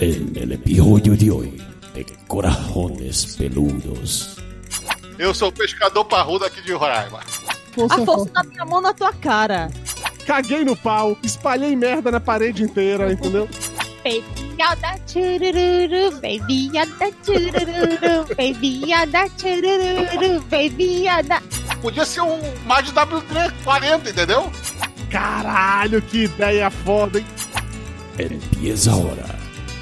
En el episodio de hoy de Corajones Peludos. Eu sou o pescador parrudo aqui de Roraima. A força da minha mão na tua cara. Caguei no pau, espalhei merda na parede inteira, entendeu? Babyada churururu, babyada churururu, babyada churururu, babyada. Podia ser um Magno W40, entendeu? Caralho, que ideia foda, hein? Empieza ahora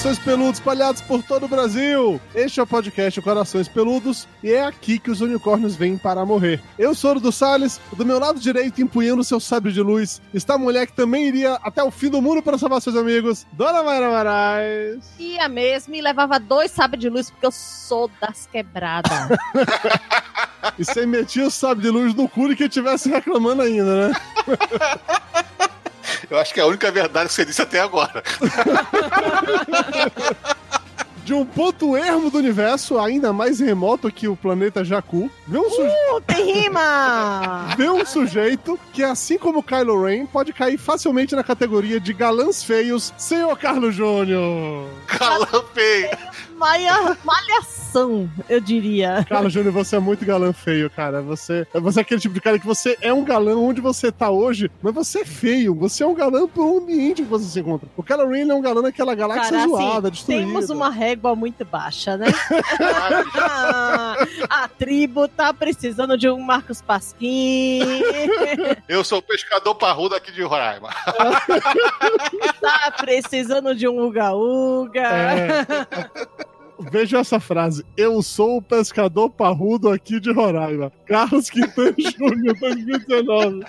Corações peludos espalhados por todo o Brasil. Este é o podcast Corações Peludos e é aqui que os unicórnios vêm para morrer. Eu sou o do Salles, do meu lado direito, empunhando seu sábio de luz, está a mulher que também iria até o fim do mundo para salvar seus amigos, Dona Mayra Moraes. Ia mesmo e levava dois sabres de luz porque eu sou das quebradas. E você metia o sábio de luz no cu e que tivesse reclamando ainda, né? Eu acho que é a única verdade que você disse até agora. De um ponto ermo do universo, ainda mais remoto que o planeta Jakku, vê um, suje... Uh, tem rima! vê um sujeito que, assim como Kylo Ren, pode cair facilmente na categoria de galãs feios, senhor Carlos Júnior. Calampei. Maia, malhação, eu diria. Carlos Júnior, você é muito galã feio, cara. Você, você é aquele tipo de cara que você é um galã onde você tá hoje, mas você é feio. Você é um galã pro ambiente que você se encontra. O Kylo Ren é um galã naquela galáxia Cara, zoada, assim, destruída. temos uma régua muito baixa, né? A tribo tá precisando de um Marcos Pasquim, Eu sou o pescador parrudo aqui de Roraima. tá precisando de um uga-uga. É. Veja essa frase. Eu sou o pescador parrudo aqui de Roraima. Carlos Quintana Júnior, 2019.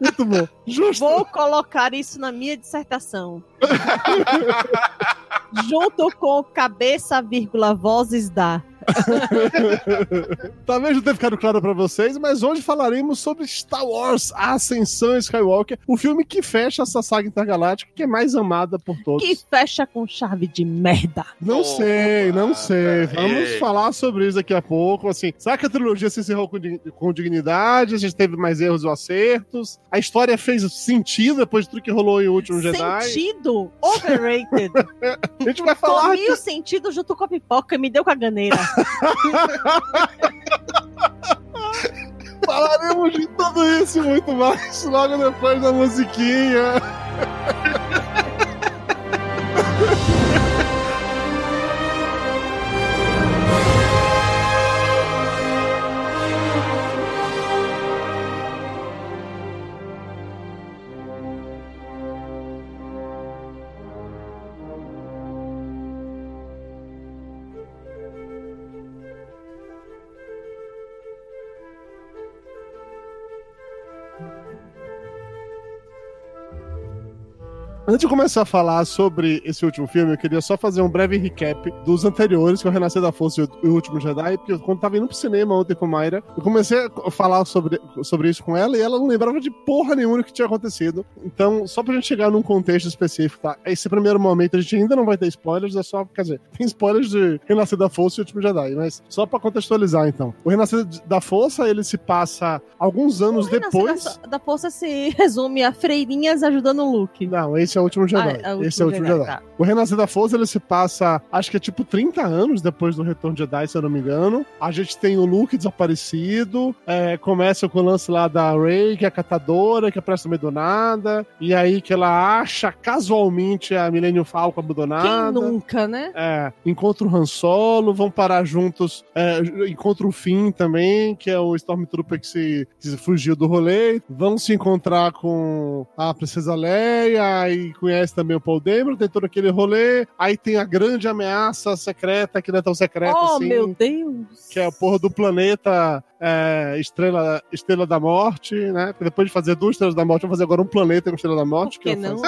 Muito bom. Justo. Vou colocar isso na minha dissertação. Junto com cabeça, vírgula, vozes da. Talvez não tenha ficado claro pra vocês, mas hoje falaremos sobre Star Wars, A Ascensão Skywalker, o filme que fecha essa saga intergaláctica que é mais amada por todos. Que fecha com chave de merda. Não Oh, sei, não sei. Vamos Ei. falar sobre isso daqui a pouco. Assim, será que a trilogia se encerrou com, com dignidade? A gente teve mais erros ou acertos? A história fez sentido depois de tudo que rolou em O Último Jedi? Sentido overrated. A gente vai falar Comi o sentido junto com a pipoca e me deu caganeira. Falaremos de tudo isso e muito mais logo depois da musiquinha. Antes de começar a falar sobre esse último filme, eu queria só fazer um breve recap dos anteriores, que é o Renascer da Força e o Último Jedi, porque quando tava indo pro cinema ontem com a Mayra, eu comecei a falar sobre, sobre isso com ela e ela não lembrava de porra nenhuma do que tinha acontecido. Então, só pra gente chegar num contexto específico, tá? Esse primeiro momento a gente ainda não vai ter spoilers, é só, quer dizer, tem spoilers de Renascer da Força e o Último Jedi, mas só pra contextualizar então. O Renascer da Força, ele se passa alguns anos depois. Da, da força se resume a freirinhas ajudando o Luke. Não, esse é o último Jedi. Ah, é o esse é o último Jedi. Jedi, tá. O Renascer da Força ele se passa, acho que é tipo 30 anos depois do Retorno de Jedi, se eu não me engano. A gente tem o Luke desaparecido, é, começa com o lance lá da Rey, que é a catadora, que aparece no meio do nada, e aí que ela acha casualmente a Millennium Falcon Quem abandonada. nunca, né? É, encontra o Han Solo, vão parar juntos, é, encontra o Finn também, que é o Stormtrooper que se, que se fugiu do rolê, vão se encontrar com a Princesa Leia e conhece também o Paul Dameron, tem todo aquele rolê, aí tem a grande ameaça secreta, que não é tão secreta Oh, assim, meu Deus! que é a porra do planeta é, Estrela, Estrela da Morte, né? Depois de fazer duas Estrelas da Morte, vamos fazer agora um planeta com Estrela da Morte. Por que eu não?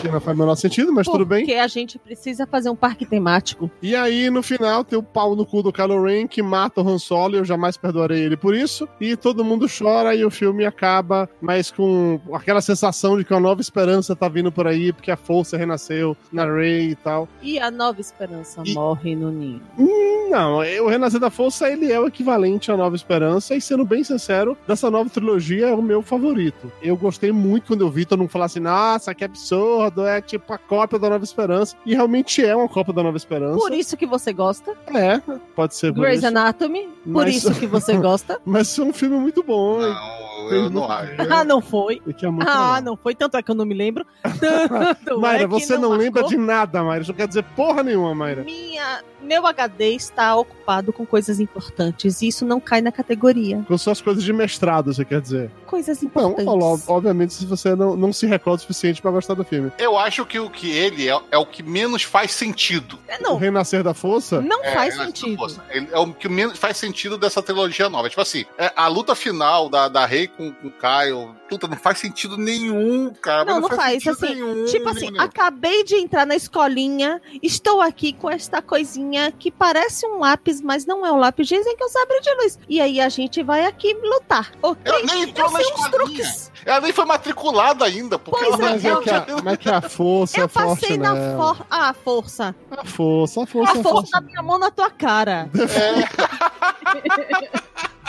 Que não faz o menor sentido, mas tudo bem. Porque a gente precisa fazer um parque temático. E aí, no final, tem o pau no cu do Kylo Ren que mata o Han Solo e eu jamais perdoarei ele por isso. E todo mundo chora e o filme acaba, mas com aquela sensação de que uma nova esperança tá vindo por aí, porque a força renasceu na Rey e tal. E a nova esperança E- morre no ninho. Hum, Não, o Renascer da Força, ele é o equivalente à Nova Esperança, e sendo bem sincero, dessa nova trilogia é o meu favorito. Eu gostei muito quando eu vi todo mundo falar assim, nossa, que absurdo, é tipo a cópia da Nova Esperança, e realmente é uma cópia da Nova Esperança. Por isso que você gosta. É, pode ser por Grey's isso. Anatomy. Por Mas- isso que você gosta. Mas é um filme muito bom. Não, eu não acho. ah, não foi. É Ah, legal. não foi. Tanto é que eu não me lembro. Tanto Mayra, é você não, lembra marcou. de nada, Mayra. Isso não quer dizer porra nenhuma, Mayra. Minha, meu HD está ocupado com coisas importantes. E isso não cai na categoria. Com suas coisas de mestrado, você quer dizer. Coisas Não, importantes. ó, obviamente, se você não, não se recorda o suficiente pra gostar do filme. Eu acho que o que ele é, é o que menos faz sentido. É, O Não, Renascer da Força, não É, faz sentido. é o que menos faz sentido dessa trilogia nova. Tipo assim, é, a luta final da, da Rey com, com o Caio, puta, não faz sentido nenhum, cara. Não, mas não faz, sentido assim, nenhum, Tipo assim, nenhum. acabei de entrar na escolinha, estou aqui com esta coisinha que parece um lápis, mas não é um lápis, dizem que é um sabre de luz. E aí a gente vai aqui lutar. Ok? Ela nem entrou Eu na uns escolinha. Ela nem foi matriculada ainda, porque Pois ela é, mas é, eu- que a, mas é que a força Eu é forte passei na nela. for... ah, força. A força, a força, A é força da minha mão na tua cara.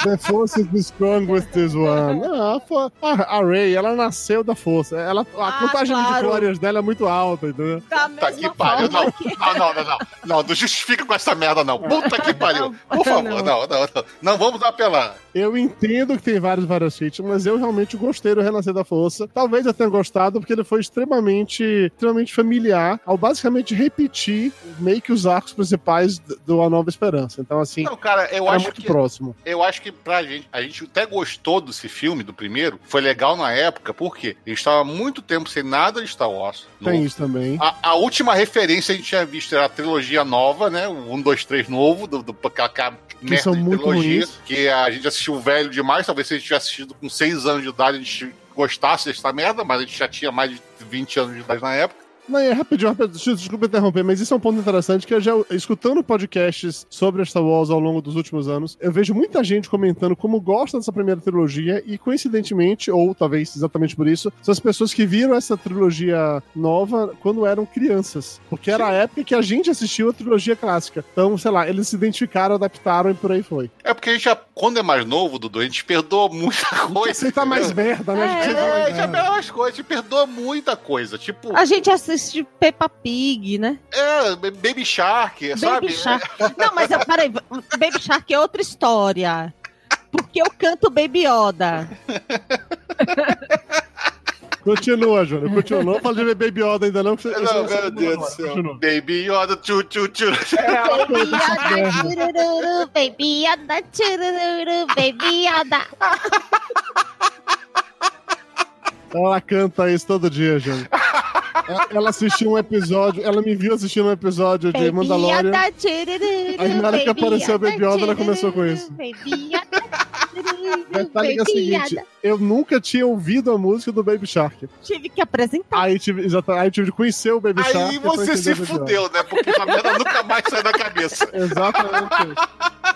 The force is strong with this one. Não, a, a, Ray, ela nasceu da força. Ela, a Ah, contagem de claro. glórias dela é muito alta, entendeu? Da Puta que pariu. Não, que... não, não, não, não. Não, não justifica com essa merda, não. Puta que pariu. Por favor, não, não, não. Não vamos apelar. Eu entendo que tem vários vários feats, mas eu realmente gostei do Renascer da Força. Talvez eu tenha gostado porque ele foi extremamente, extremamente familiar ao basicamente repetir meio que os arcos principais do A Nova Esperança. Então, assim, Não, cara, eu acho muito que próximo. eu acho que pra gente, a gente até gostou desse filme, do primeiro, foi legal na época, porque a gente estava há muito tempo sem nada de Star Wars. Tem novo. isso também. A, a última referência a gente tinha visto era a trilogia nova, né? O 1, 2, 3 novo, do, do, aquela, aquela merda são de muito trilogia, ruins. que a gente assistiu velho demais, talvez se a gente tivesse assistido com 6 anos de idade, a gente gostasse dessa merda, mas a gente já tinha mais de 20 anos de idade na época. Não, é rapidinho, rapidinho, desculpa- interromper, mas isso é um ponto interessante que eu já, escutando podcasts sobre Star Wars ao longo dos últimos anos, eu vejo muita gente comentando como gosta dessa primeira trilogia e, coincidentemente, ou talvez exatamente por isso, são as pessoas que viram essa trilogia nova quando eram crianças. Porque era a época que a gente assistiu a trilogia clássica. Então, sei lá, eles se identificaram, adaptaram e por aí foi. É porque a gente já, quando é mais novo, Dudu, a gente perdoa muita coisa. Aceita mais entendeu? merda, né? A gente É, a mais gente perdoa mais coisas, a gente perdoa muita coisa. Tipo, A gente assiste Peppa Pig, né? é, Baby Shark, sabe? Baby Shark. Não, mas eu- peraí, Baby Shark é outra história. Porque eu canto Baby Yoda. Continua, Júnior, continua. Não fala de Baby Yoda ainda não. você- Não, você- meu Deus do céu. Continua. Baby Yoda, tchu, tchu, tchu. Baby Yoda, churururu, Baby Yoda, churururu, Baby Yoda. Ela canta isso todo dia, Júnior. Ela- Ela assistiu um episódio, ela me viu assistindo um episódio de Mandalorian. Aí na hora que apareceu o Baby Yoda, ela começou com isso. Baby Churururu, Detalhe que é o seguinte, eu nunca tinha ouvido a música do Baby Shark. Tive que apresentar. Aí tive, exata- aí tive de conhecer o Baby Shark. Aí você se fudeu, né? Porque essa merda nunca mais sai da cabeça. Exatamente.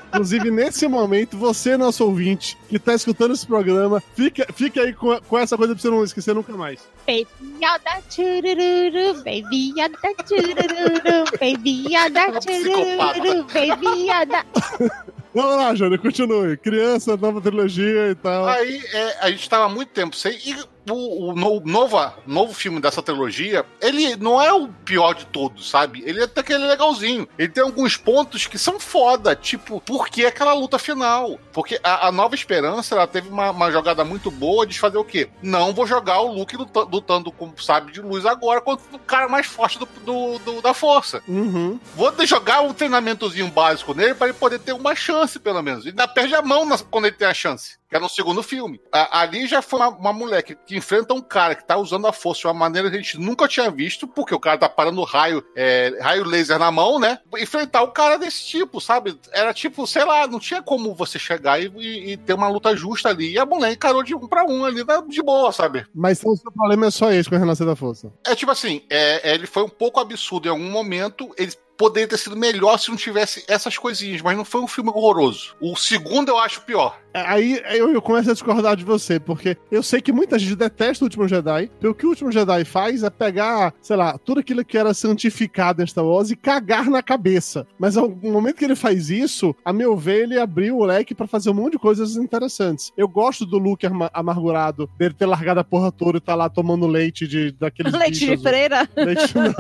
Inclusive, nesse momento, você, nosso ouvinte, que tá escutando esse programa, fica, fica aí com, com essa coisa pra você não esquecer nunca mais. Baby Yoda, churururu, Baby Yoda, churururu, Baby Yoda, Uma psicopata. churururu, Baby Yoda. Vamos lá, Júnior, continue. Criança, nova trilogia e tal. Aí é, a gente tava há muito tempo sem. E o, o no- nova, novo filme dessa trilogia, ele não é o pior de todos, sabe? Ele até que ele é legalzinho. Ele tem alguns pontos que são foda, tipo, por que aquela luta final? Porque a, a Nova Esperança, ela teve uma, uma jogada muito boa de fazer o quê? Não vou jogar o Luke luta- lutando com sabre de luz agora contra o cara mais forte do, do- do- da força. Uhum. Vou jogar um treinamentozinho básico nele para ele poder ter uma chance, pelo menos. E ainda perde a mão na- quando ele tem a chance. Que é no segundo filme. A- ali já foi uma, uma mulher que, que que enfrenta um cara que tá usando a força de uma maneira que a gente nunca tinha visto, porque o cara tá parando raio, é, raio laser na mão, né? Enfrentar um cara desse tipo, sabe? Era tipo, sei lá, não tinha como você chegar e, e, e ter uma luta justa ali. E a mulher encarou de um pra um ali, de boa, sabe? Mas então, o seu problema é só esse com a Renascer da Força. É tipo assim, é, ele foi um pouco absurdo em algum momento, ele poderia ter sido melhor se não tivesse essas coisinhas, mas não foi um filme horroroso. O segundo eu acho pior. Aí eu, eu, começo a discordar de você, porque eu sei que muita gente detesta o Último Jedi, porque o que o Último Jedi faz é pegar, sei lá, tudo aquilo que era santificado em Star Wars e cagar na cabeça. Mas ao momento que ele faz isso, a meu ver, ele abriu o leque para fazer um monte de coisas interessantes. Eu gosto do Luke amargurado, dele ter largado a porra toda e tá lá tomando leite de, daqueles Leite de freira? Leite não.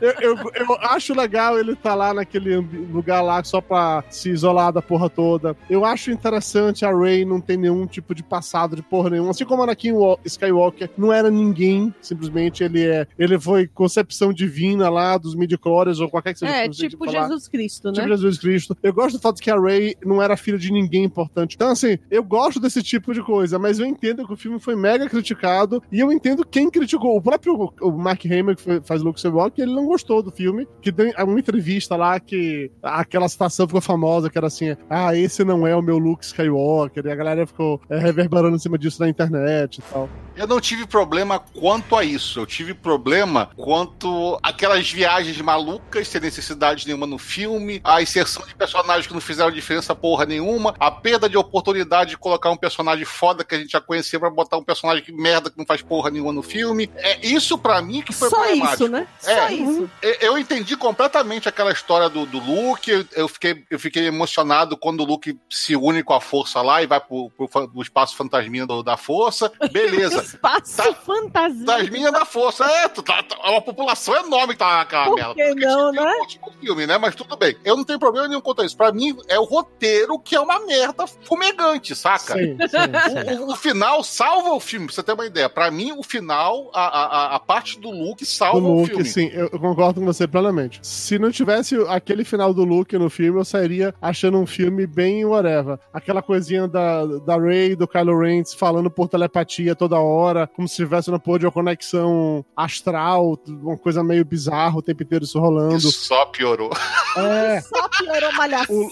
eu, eu, eu acho legal ele tá lá naquele lugar lá só pra se isolar da porra toda. Eu acho interessante a Rey não tem nenhum tipo de passado de porra nenhuma. Assim como Anakin Skywalker não era ninguém, simplesmente ele é. Ele foi concepção divina lá dos midi-chlorians ou qualquer que seja. É, tipo Jesus Cristo, né? Tipo Jesus Cristo. Eu gosto do fato que a Rey não era filha de ninguém importante. Então, assim, eu gosto desse tipo de coisa, mas eu entendo que o filme foi mega criticado e eu entendo quem criticou. O próprio o Mark Hamill, que faz Luke Skywalker, ele não gostou do filme, que deu uma entrevista lá que aquela citação ficou famosa, que era assim, ah, esse não é o meu Luke Skywalker e a galera ficou é, reverberando em cima disso na internet e tal. Eu não tive problema quanto a isso. Eu tive problema quanto aquelas viagens malucas sem necessidade nenhuma no filme, a inserção de personagens que não fizeram diferença porra nenhuma, a perda de oportunidade de colocar um personagem foda que a gente já conhecia pra botar um personagem que merda que não faz porra nenhuma no filme. É isso para mim que foi Só problemático. isso, né? É, Só isso. Eu entendi completamente aquela história do, do Luke. Eu fiquei, eu fiquei emocionado quando o Luke se une com a força lá e vai pro, pro, pro espaço fantasminha do, da força. Beleza. espaço tá, fantasminha. Fantasminha da força. É, tá, tá, uma população enorme que tá naquela merda. Que não, né? Um filme, né? Mas tudo bem. Eu não tenho problema nenhum quanto a isso. Pra mim, é o roteiro que é uma merda fumegante, saca? Sim, sim, sim. O, o, final salva o filme, pra você ter uma ideia. Pra mim, o final, a, a, a parte do Luke salva do Luke, o filme. Sim, eu concordo com você plenamente. Se não tivesse aquele final do Luke no filme, eu sairia achando um filme bem whatever. Aquela coisinha da, da Rey, do Kylo Ren falando por telepatia toda hora, como se tivesse uma porra de uma conexão astral, uma coisa meio bizarra o tempo inteiro isso rolando. Isso só piorou. É. Só piorou malhação. O,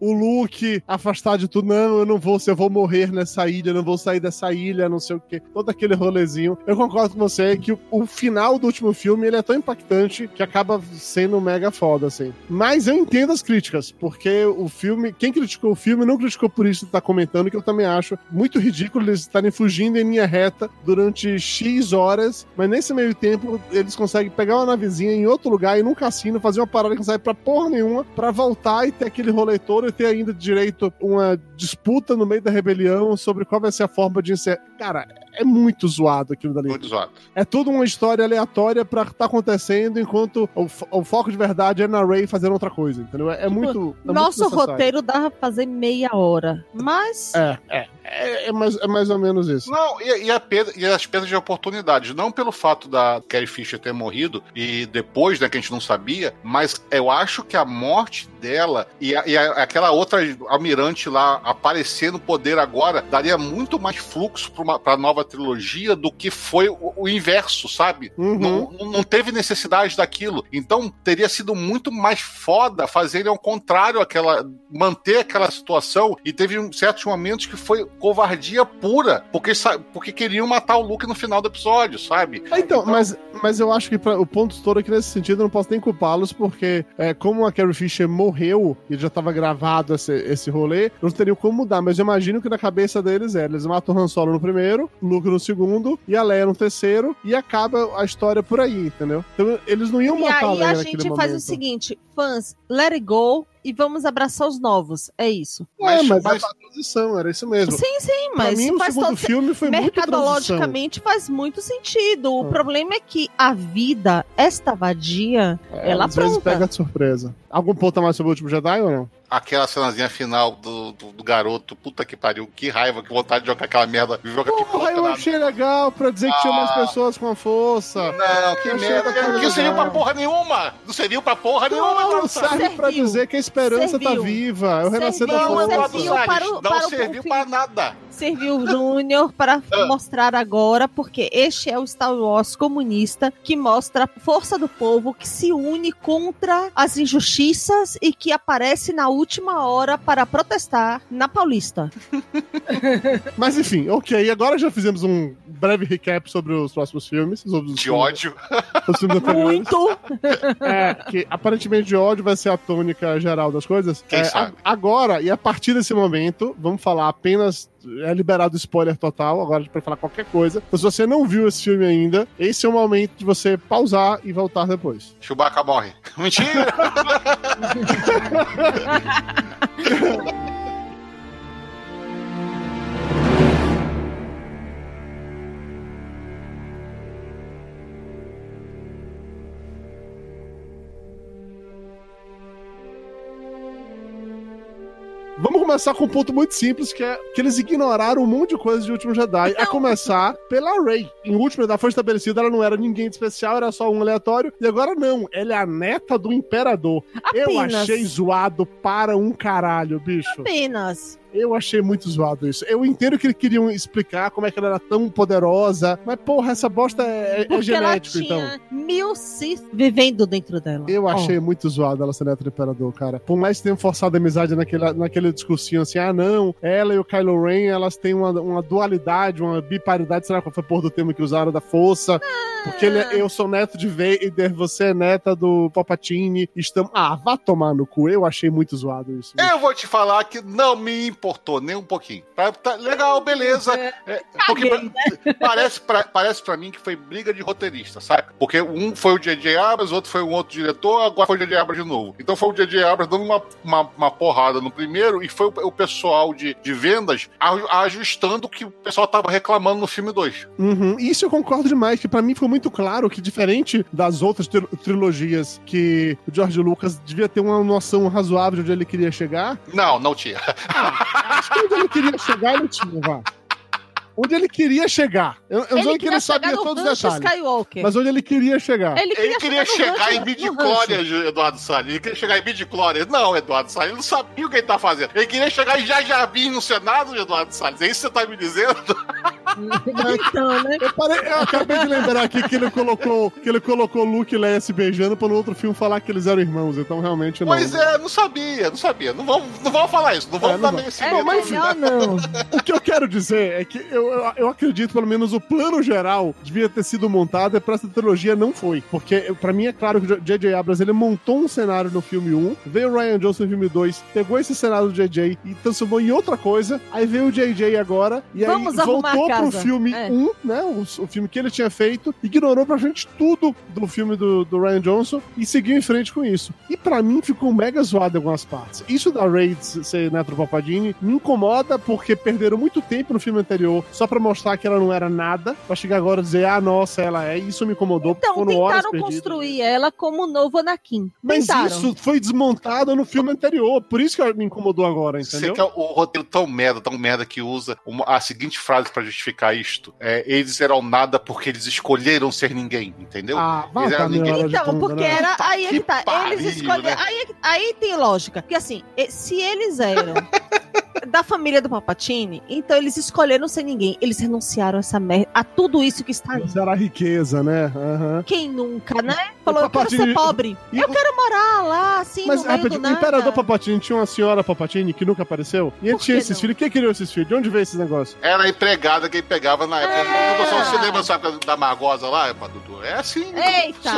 o, o, Luke afastar de tudo, não, eu não vou, se eu vou morrer nessa ilha, eu não vou sair dessa ilha, não sei o quê. Todo aquele rolezinho. Eu concordo com você que o, o final do último filme ele é tão impactante que acaba sendo mega foda, assim. Mas eu entendo as críticas, porque o filme, quem criticou o filme não criticou por isso que tá comentando, que eu também acho muito ridículo eles estarem fugindo em linha reta durante X horas, mas nesse meio tempo eles conseguem pegar uma navezinha em outro lugar e num cassino fazer uma parada que não sai pra porra nenhuma, pra voltar e ter aquele rolê todo e ter ainda direito uma disputa no meio da rebelião sobre qual vai ser a forma de encerrar. Cara, é muito zoado aquilo dali. Muito zoado. É tudo uma história aleatória pra tá acontecendo, enquanto o, o foco de verdade é na Ray fazendo outra coisa, entendeu? É, é muito. É Nosso muito roteiro dava pra fazer meia hora, mas. É, é. É, é, mais, é mais ou menos isso. Não, e, e, a perda, e as perdas de oportunidades. Não pelo fato da Carrie Fisher ter morrido e depois, né, que a gente não sabia, mas eu acho que a morte dela e, a, e a, aquela outra almirante lá aparecer no poder agora daria muito mais fluxo pra, uma, pra nova trilogia do que foi o, o inverso, sabe? Uhum. Não, não teve necessidade daquilo. Então teria sido muito mais foda fazerem ao contrário, aquela, manter aquela situação. E teve certos momentos que foi covardia pura, porque, porque queriam matar o Luke no final do episódio, sabe? Ah, então, então, mas, mas eu acho que pra, o ponto todo aqui nesse sentido, eu não posso nem culpá-los, porque é, como a Carrie Fisher morreu e já estava gravado esse, esse rolê, não teriam como mudar, mas eu imagino que na cabeça deles é, eles matam o Han Solo no primeiro, Luke no segundo, e a Leia no terceiro, e acaba a história por aí, entendeu? Então eles não iam matar a Leia momento. E aí a gente faz o seguinte, fãs, let it go, e vamos abraçar os novos. É isso. É, mas, mas... a transição, era isso mesmo. Sim, sim, mas. Pra mim, o faz segundo todo... filme foi Mercadologicamente faz muito sentido. O ah. problema é que a vida, esta vadia, é, ela às pronta. vezes pega de surpresa. Algum ponto a mais sobre o último Jedi ou não? Aquela cenazinha final do, do, do garoto, puta que pariu, que raiva, que vontade de jogar aquela merda, jogar Porra, eu achei legal pra dizer que tinha mais Ah. pessoas com a força. Não, que Eu merda. Que não serviu pra porra nenhuma. Não serviu pra porra nenhuma. Não, Eduardo serve pra dizer que a esperança tá Serviu. viva. É o renascer da Não, força. Eduardo serviu para o- não para serviu pra nada. Serviu o Júnior para Ah. mostrar agora, porque este é o Star Wars comunista que mostra a força do povo que se une contra as injustiças e que aparece na última hora para protestar na Paulista. Mas enfim, ok. Agora já fizemos um breve recap sobre os próximos filmes. Sobre os De filmes- ódio. Os filmes. Muito! É, que aparentemente de ódio vai ser a tônica geral das coisas. Quem É, sabe? a- agora, e a partir desse momento, vamos falar apenas. É liberado spoiler total, agora a gente pode falar qualquer coisa. Então, se você não viu esse filme ainda, esse é o momento de você pausar e voltar depois. Chewbacca morre. Mentira! Vamos começar com um ponto muito simples, que é que eles ignoraram um monte de coisa de Último Jedi, a começar pela Rey. Em Último Jedi foi estabelecido, ela não era ninguém de especial, era só um aleatório, e agora não, ela é a neta do Imperador. Eu Apenas. achei zoado para um caralho, bicho. Apenas. Eu achei muito zoado isso. Eu entendo que eles queriam explicar como é que ela era tão poderosa, mas porra, essa bosta é, é Porque ela genético, então. tinha mil Sith vivendo dentro dela. Eu Ó. achei muito zoado ela ser neta do Imperador, cara. Por mais que tenham forçado a amizade naquele, naquele discursinho assim, ah, não, ela e o Kylo Ren, elas têm uma, uma dualidade, uma biparidade, sei lá qual foi a porra do termo que usaram, da força. Porque ele, é- eu sou neto de Vader, você é neta do Palpatine. Estamos... Ah, vá tomar no cu. Eu achei muito zoado isso. Eu vou te falar que não me importou nem um pouquinho. Tá, tá legal, beleza. É, porque Caguei, pra- parece, pra, parece pra mim que foi briga de roteirista, sabe? Porque um foi o J.J. Abrams, outro foi um outro diretor, agora foi o J.J. Abrams de novo. Então foi o J.J. Abrams dando uma, uma, uma porrada no primeiro e foi o, o pessoal de, de vendas a- ajustando o que o pessoal tava reclamando no filme 2. Uhum. Isso eu concordo demais, que pra mim ficou muito claro que, diferente das outras tri- trilogias, que o George Lucas devia ter uma noção razoável de onde ele queria chegar, Não, não tinha. Acho que onde ele queria chegar ele tinha, vá. Onde ele queria chegar. Eu, eu não sei que ele sabia todos os detalhes. Skywalker. Mas onde ele queria chegar. Ele queria, Ele queria chegar, chegar rancho- em rancho. Eduardo Salles. Ele queria chegar em midi-chlória. Não, Eduardo Salles, ele não sabia o que ele tá fazendo. Ele queria chegar em Jajabim no Senado, Eduardo Salles. É isso que você tá me dizendo? Então, né? Eu, parei- eu acabei de lembrar aqui que ele colocou que ele colocou Luke e Leia se beijando pra no outro filme falar que eles eram irmãos. Então realmente não. Pois é, não sabia, não sabia. Não vamos, não vamos falar isso, não vamos É, não dar vamos. esse É medo. mas- não. O que eu quero dizer é que eu, eu, eu acredito, pelo menos, o plano geral devia ter sido montado e pra essa trilogia não foi. Porque, pra mim, é claro que o J.J. Abrams ele montou um cenário no filme 1, veio o Ryan Johnson no filme 2, pegou esse cenário do J.J. e transformou em outra coisa, aí veio o J.J. agora, e Vamos aí voltou pro filme É. 1, né? O, o filme que ele tinha feito, ignorou pra gente tudo do filme do, do Ryan Johnson e seguiu em frente com isso. E pra mim ficou mega zoado em algumas partes. Isso da Raid ser Neto Papadini me incomoda porque perderam muito tempo no filme anterior só pra mostrar que ela não era nada, pra chegar agora e dizer, ah, nossa, ela é. Isso me incomodou, Então, foram horas tentaram perdidas. construir ela como o novo Anakin. Mas tentaram. isso foi desmontado no filme anterior, por isso que me incomodou agora, Você entendeu? quer o roteiro tão merda, tão merda que usa uma- a seguinte frase pra justificar isto: é, eles eram nada porque eles escolheram ser ninguém, entendeu? Ah, vai Eles tá eram ninguém. Então, porque né? era. Aí é que que tá. pariu, eles escolheram. né? Aí, é que- aí tem lógica. Porque assim, se eles eram da família do Palpatine, então eles escolheram ser ninguém. Eles renunciaram a essa merda, a tudo isso que está aí. Isso era a riqueza, né? Aham. Quem nunca, né? Falou, eu quero ser pobre. E Eu o- quero morar lá, assim, Mas, no meio rapidinho, do o. Imperador Palpatine tinha uma senhora Palpatine que nunca apareceu? E ele tinha que esses não? filhos. Quem criou esses filhos? De onde veio esses negócios? Era a empregada que ele pegava na época. É. Só você lembra sabe, da Margosa lá, Dudu? É assim. Eita!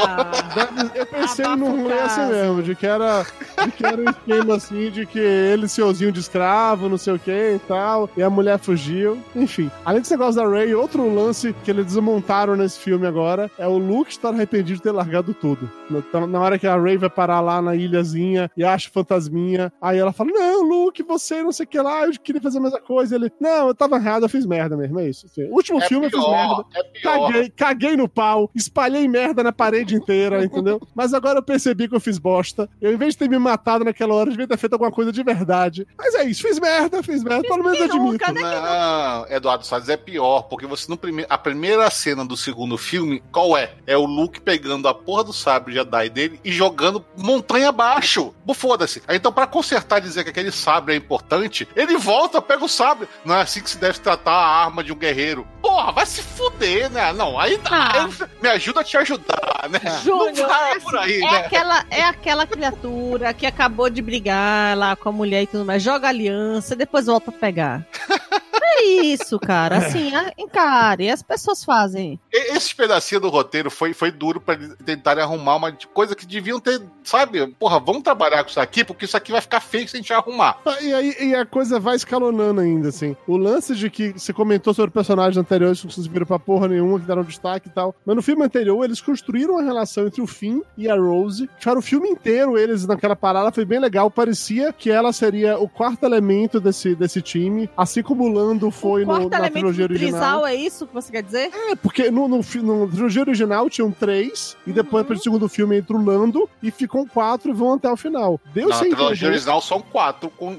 Deve- Eu pensei Abafa num assim caso. mesmo, de que era, de que era um esquema assim, de que ele senhorzinho de escravo, não sei o que e tal, e a mulher fugiu. Enfim, além desse negócio da Ray, outro lance que eles desmontaram nesse filme agora é o Luke estar arrependido de ter largado tudo. Na, na hora que a Ray vai parar lá na ilhazinha e acha o fantasminha, aí ela fala: Não, Luke, você não sei o que lá, eu queria fazer a mesma coisa. Ele, não, eu tava errado, eu fiz merda mesmo, é isso. Assim, último É filme eu fiz merda. pior, é pior. Caguei, caguei no pau, espalhei merda na parede inteira, entendeu? Mas agora eu percebi que eu fiz bosta. Eu, em vez de ter me matado naquela hora, devia ter feito alguma coisa de verdade. Mas é isso, fiz merda, fiz merda, pelo menos admito. né? Não, Eduardo Salles é pior, porque você no prime... a primeira cena do segundo filme, qual é? É o Luke pegando a porra do sabre Jedi dele e jogando montanha abaixo. Foda-se. Aí, Então, pra consertar e dizer que aquele sabre é importante, ele volta, pega o sabre. Não é assim que se deve tratar a arma de um guerreiro. Porra, vai se fuder, né? Não, aí, Ah. aí me ajuda a te ajudar, né? Júnior, não vai é por aí, É né? aquela, é aquela criatura que acabou de brigar lá com a mulher e tudo mais, joga aliança, depois volta a pegar. É isso, cara. Assim, a- encare. As pessoas fazem. Esse pedacinho do roteiro foi, foi duro pra eles tentarem arrumar uma coisa que deviam ter, sabe? Porra, vamos trabalhar com isso aqui, porque isso aqui vai ficar feio se a gente arrumar. Ah, E aí e a coisa vai escalonando ainda, assim. O lance de que você comentou sobre personagens anteriores que não se viram pra porra nenhuma, que deram destaque e tal. Mas no filme anterior, eles construíram uma relação entre o Finn e a Rose. Ficaram o filme inteiro eles naquela parada, foi bem legal. Parecia que ela seria o quarto elemento desse, desse time, assim como o Lando foi o no, na trilogia do original. trisal, é isso que você quer dizer? É, porque no, no, no trilogia original tinham três, e depois, Uhum. pelo segundo filme, entra o Lando, e ficam quatro e vão até o final. Deu Na sem trilogia entender. original são quatro, com,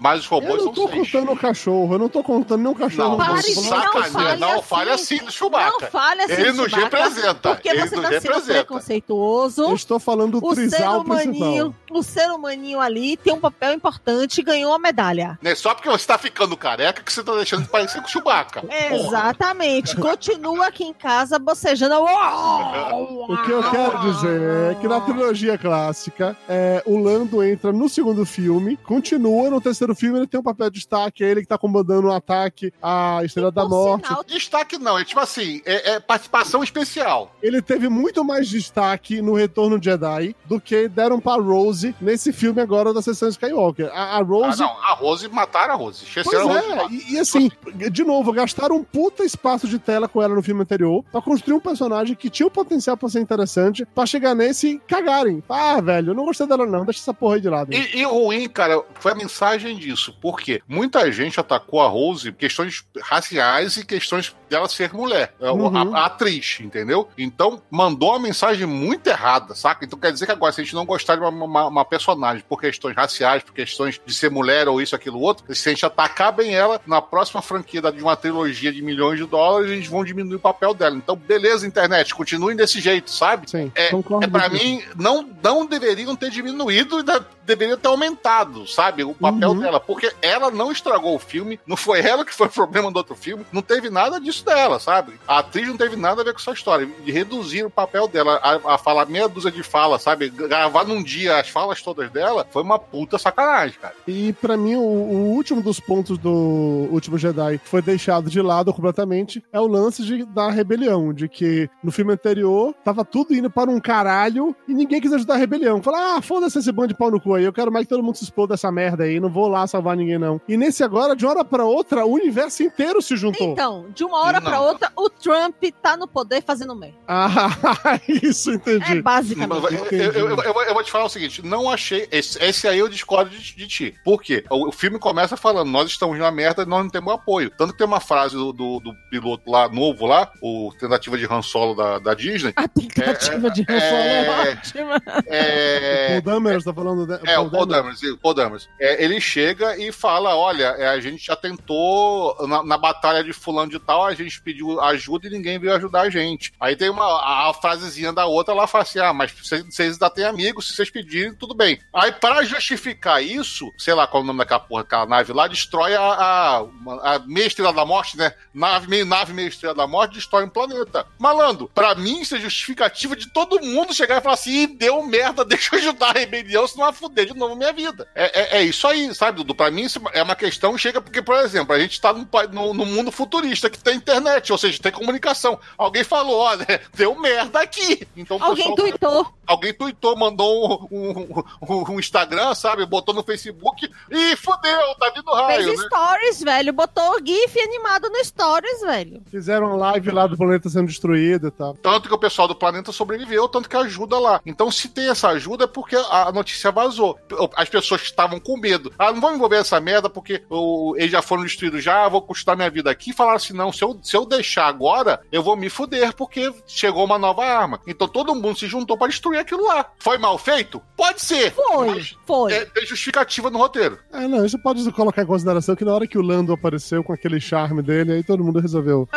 mais os robôs Eu não são tô seis. contando o cachorro, eu não tô contando nem o cachorro. Não, não não não assim. fale assim do Chewbacca. Não fale assim, Ele nos representa, Porque ele você tá sendo representa. preconceituoso. Eu estou falando do O ser, trisal principal. humaninho, o ser humaninho ali tem um papel importante e ganhou a medalha. Não é só porque você tá ficando careca que você tá deixando de parecer com o Chewbacca. Porra. Exatamente. Continua aqui em casa bocejando. O que eu quero dizer é que na trilogia clássica, é, o Lando entra no segundo filme, continua no terceiro filme, ele tem um papel de destaque, é ele que tá comandando o ataque à Estrela da Morte. sinal, Destaque não, é tipo assim, é, é participação especial. Ele teve muito mais destaque no Retorno de Jedi do que deram pra Rose nesse filme agora da sessão Skywalker. A, a Ah, Rose. não, a Rose mataram a Rose. Pois Esqueceram a Rose. é, lá. e, e assim, de novo, gastaram um puta espaço de tela com ela no filme anterior pra construir um personagem que tinha o potencial pra ser interessante, pra chegar nesse e cagarem. Ah, velho, eu não gostei dela não, deixa essa porra aí de lado. E, e ruim, cara, foi a mensagem disso. Porque muita gente atacou a Rose por questões raciais e questões dela ser mulher, a- Uhum. a, a atriz, entendeu? Então, mandou uma mensagem muito errada, saca? Então quer dizer que agora, se a gente não gostar de uma, uma- uma personagem por questões raciais, por questões de ser mulher ou isso, aquilo, outro, se a gente atacar bem ela, na próxima franquia de uma trilogia de milhões de dólares, eles vão diminuir o papel dela. Então, beleza, internet, continuem desse jeito, sabe? Sim, É, É, isso. mim, não, não deveriam ter diminuído, deveriam ter aumentado, sabe? O papel Uhum. dela. Porque ela não estragou o filme, não foi ela que foi o problema do outro filme, não teve nada disso dela, sabe? A atriz não teve nada a ver com essa história. De reduzir o papel dela, a, a falar meia dúzia de falas, sabe? Gravar num dia as falas todas dela, foi uma puta sacanagem, cara. E pra mim, o, o último dos pontos do último Jedi foi deixado de lado completamente é o lance de, da rebelião, de que no filme anterior tava tudo indo para um caralho e ninguém quis ajudar a rebelião. Falar, ah, foda-se esse bando de pau no cu aí, eu quero mais que todo mundo se exploda dessa merda aí, não vou lá salvar ninguém não. E nesse agora, de uma hora pra outra, o universo inteiro se juntou. Então, de uma hora Não. pra outra, o Trump tá no poder fazendo merda. Ah, isso, É entendi. basicamente. Eu, eu- eu- eu- eu vou- te falar o seguinte: não achei. Esse, esse aí eu discordo de, de ti. Por quê? O, o filme começa falando: nós estamos na merda e nós não temos apoio. Tanto que tem uma frase do, do, do piloto lá, novo lá, o tentativa de Han Solo da, da Disney. A tentativa de Han Solo é, é- ótima. É. Paul Dameron, tá falando... De... É, o Paul Dameron, sim, o Paul Dameron. É, ele chega e fala: olha, é, a gente já tentou na, na batalha de fulano de tal, a gente pediu ajuda e ninguém veio ajudar a gente. Aí tem uma a, a frasezinha da outra, ela fala assim: ah, mas vocês, vocês ainda têm amigos, se vocês pedirem, tudo bem. Aí, pra justificar isso, sei lá qual é o nome daquela porra, aquela nave lá, destrói a, a, uma- a meia estrela da morte, né? Nave, meio nave, meio estrela da morte, destrói um planeta. Malandro, pra mim isso é justificativa de todo mundo chegar e falar assim: "Ih, deu merda, deixa eu ajudar a rebelião, senão vai fuder de novo minha vida. É, é, é isso aí, sabe, Dudu? Pra mim isso é uma questão que chega porque, por exemplo, a gente tá num, no, no mundo futurista que tem internet, ou seja, tem comunicação. Alguém falou, olha, deu merda aqui. Então, Alguém pessoal- tuitou. Alguém tweetou, mandou um, um- um- um Instagram, sabe? Botou no Facebook e fudeu, tá vindo raio, Fez né? stories, velho. Botou o GIF animado no Stories, velho. Fizeram uma live lá do planeta sendo destruído e tal. Tanto que o pessoal do planeta sobreviveu, tanto que ajuda lá. Então, se tem essa ajuda, é porque a notícia vazou. As pessoas estavam com medo. Ah, não vão envolver essa merda porque o, eles já foram destruídos já, vou custar minha vida aqui. Falaram assim: não, se eu, se eu deixar agora, eu vou me fuder porque chegou uma nova arma. Então todo mundo se juntou para destruir aquilo lá. Foi mal feito? Pode ser. Foi, mas foi. É, tem justificativa no roteiro. É, não, isso pode colocar em consideração que na hora que o Lando apareceu com aquele charme dele, aí todo mundo resolveu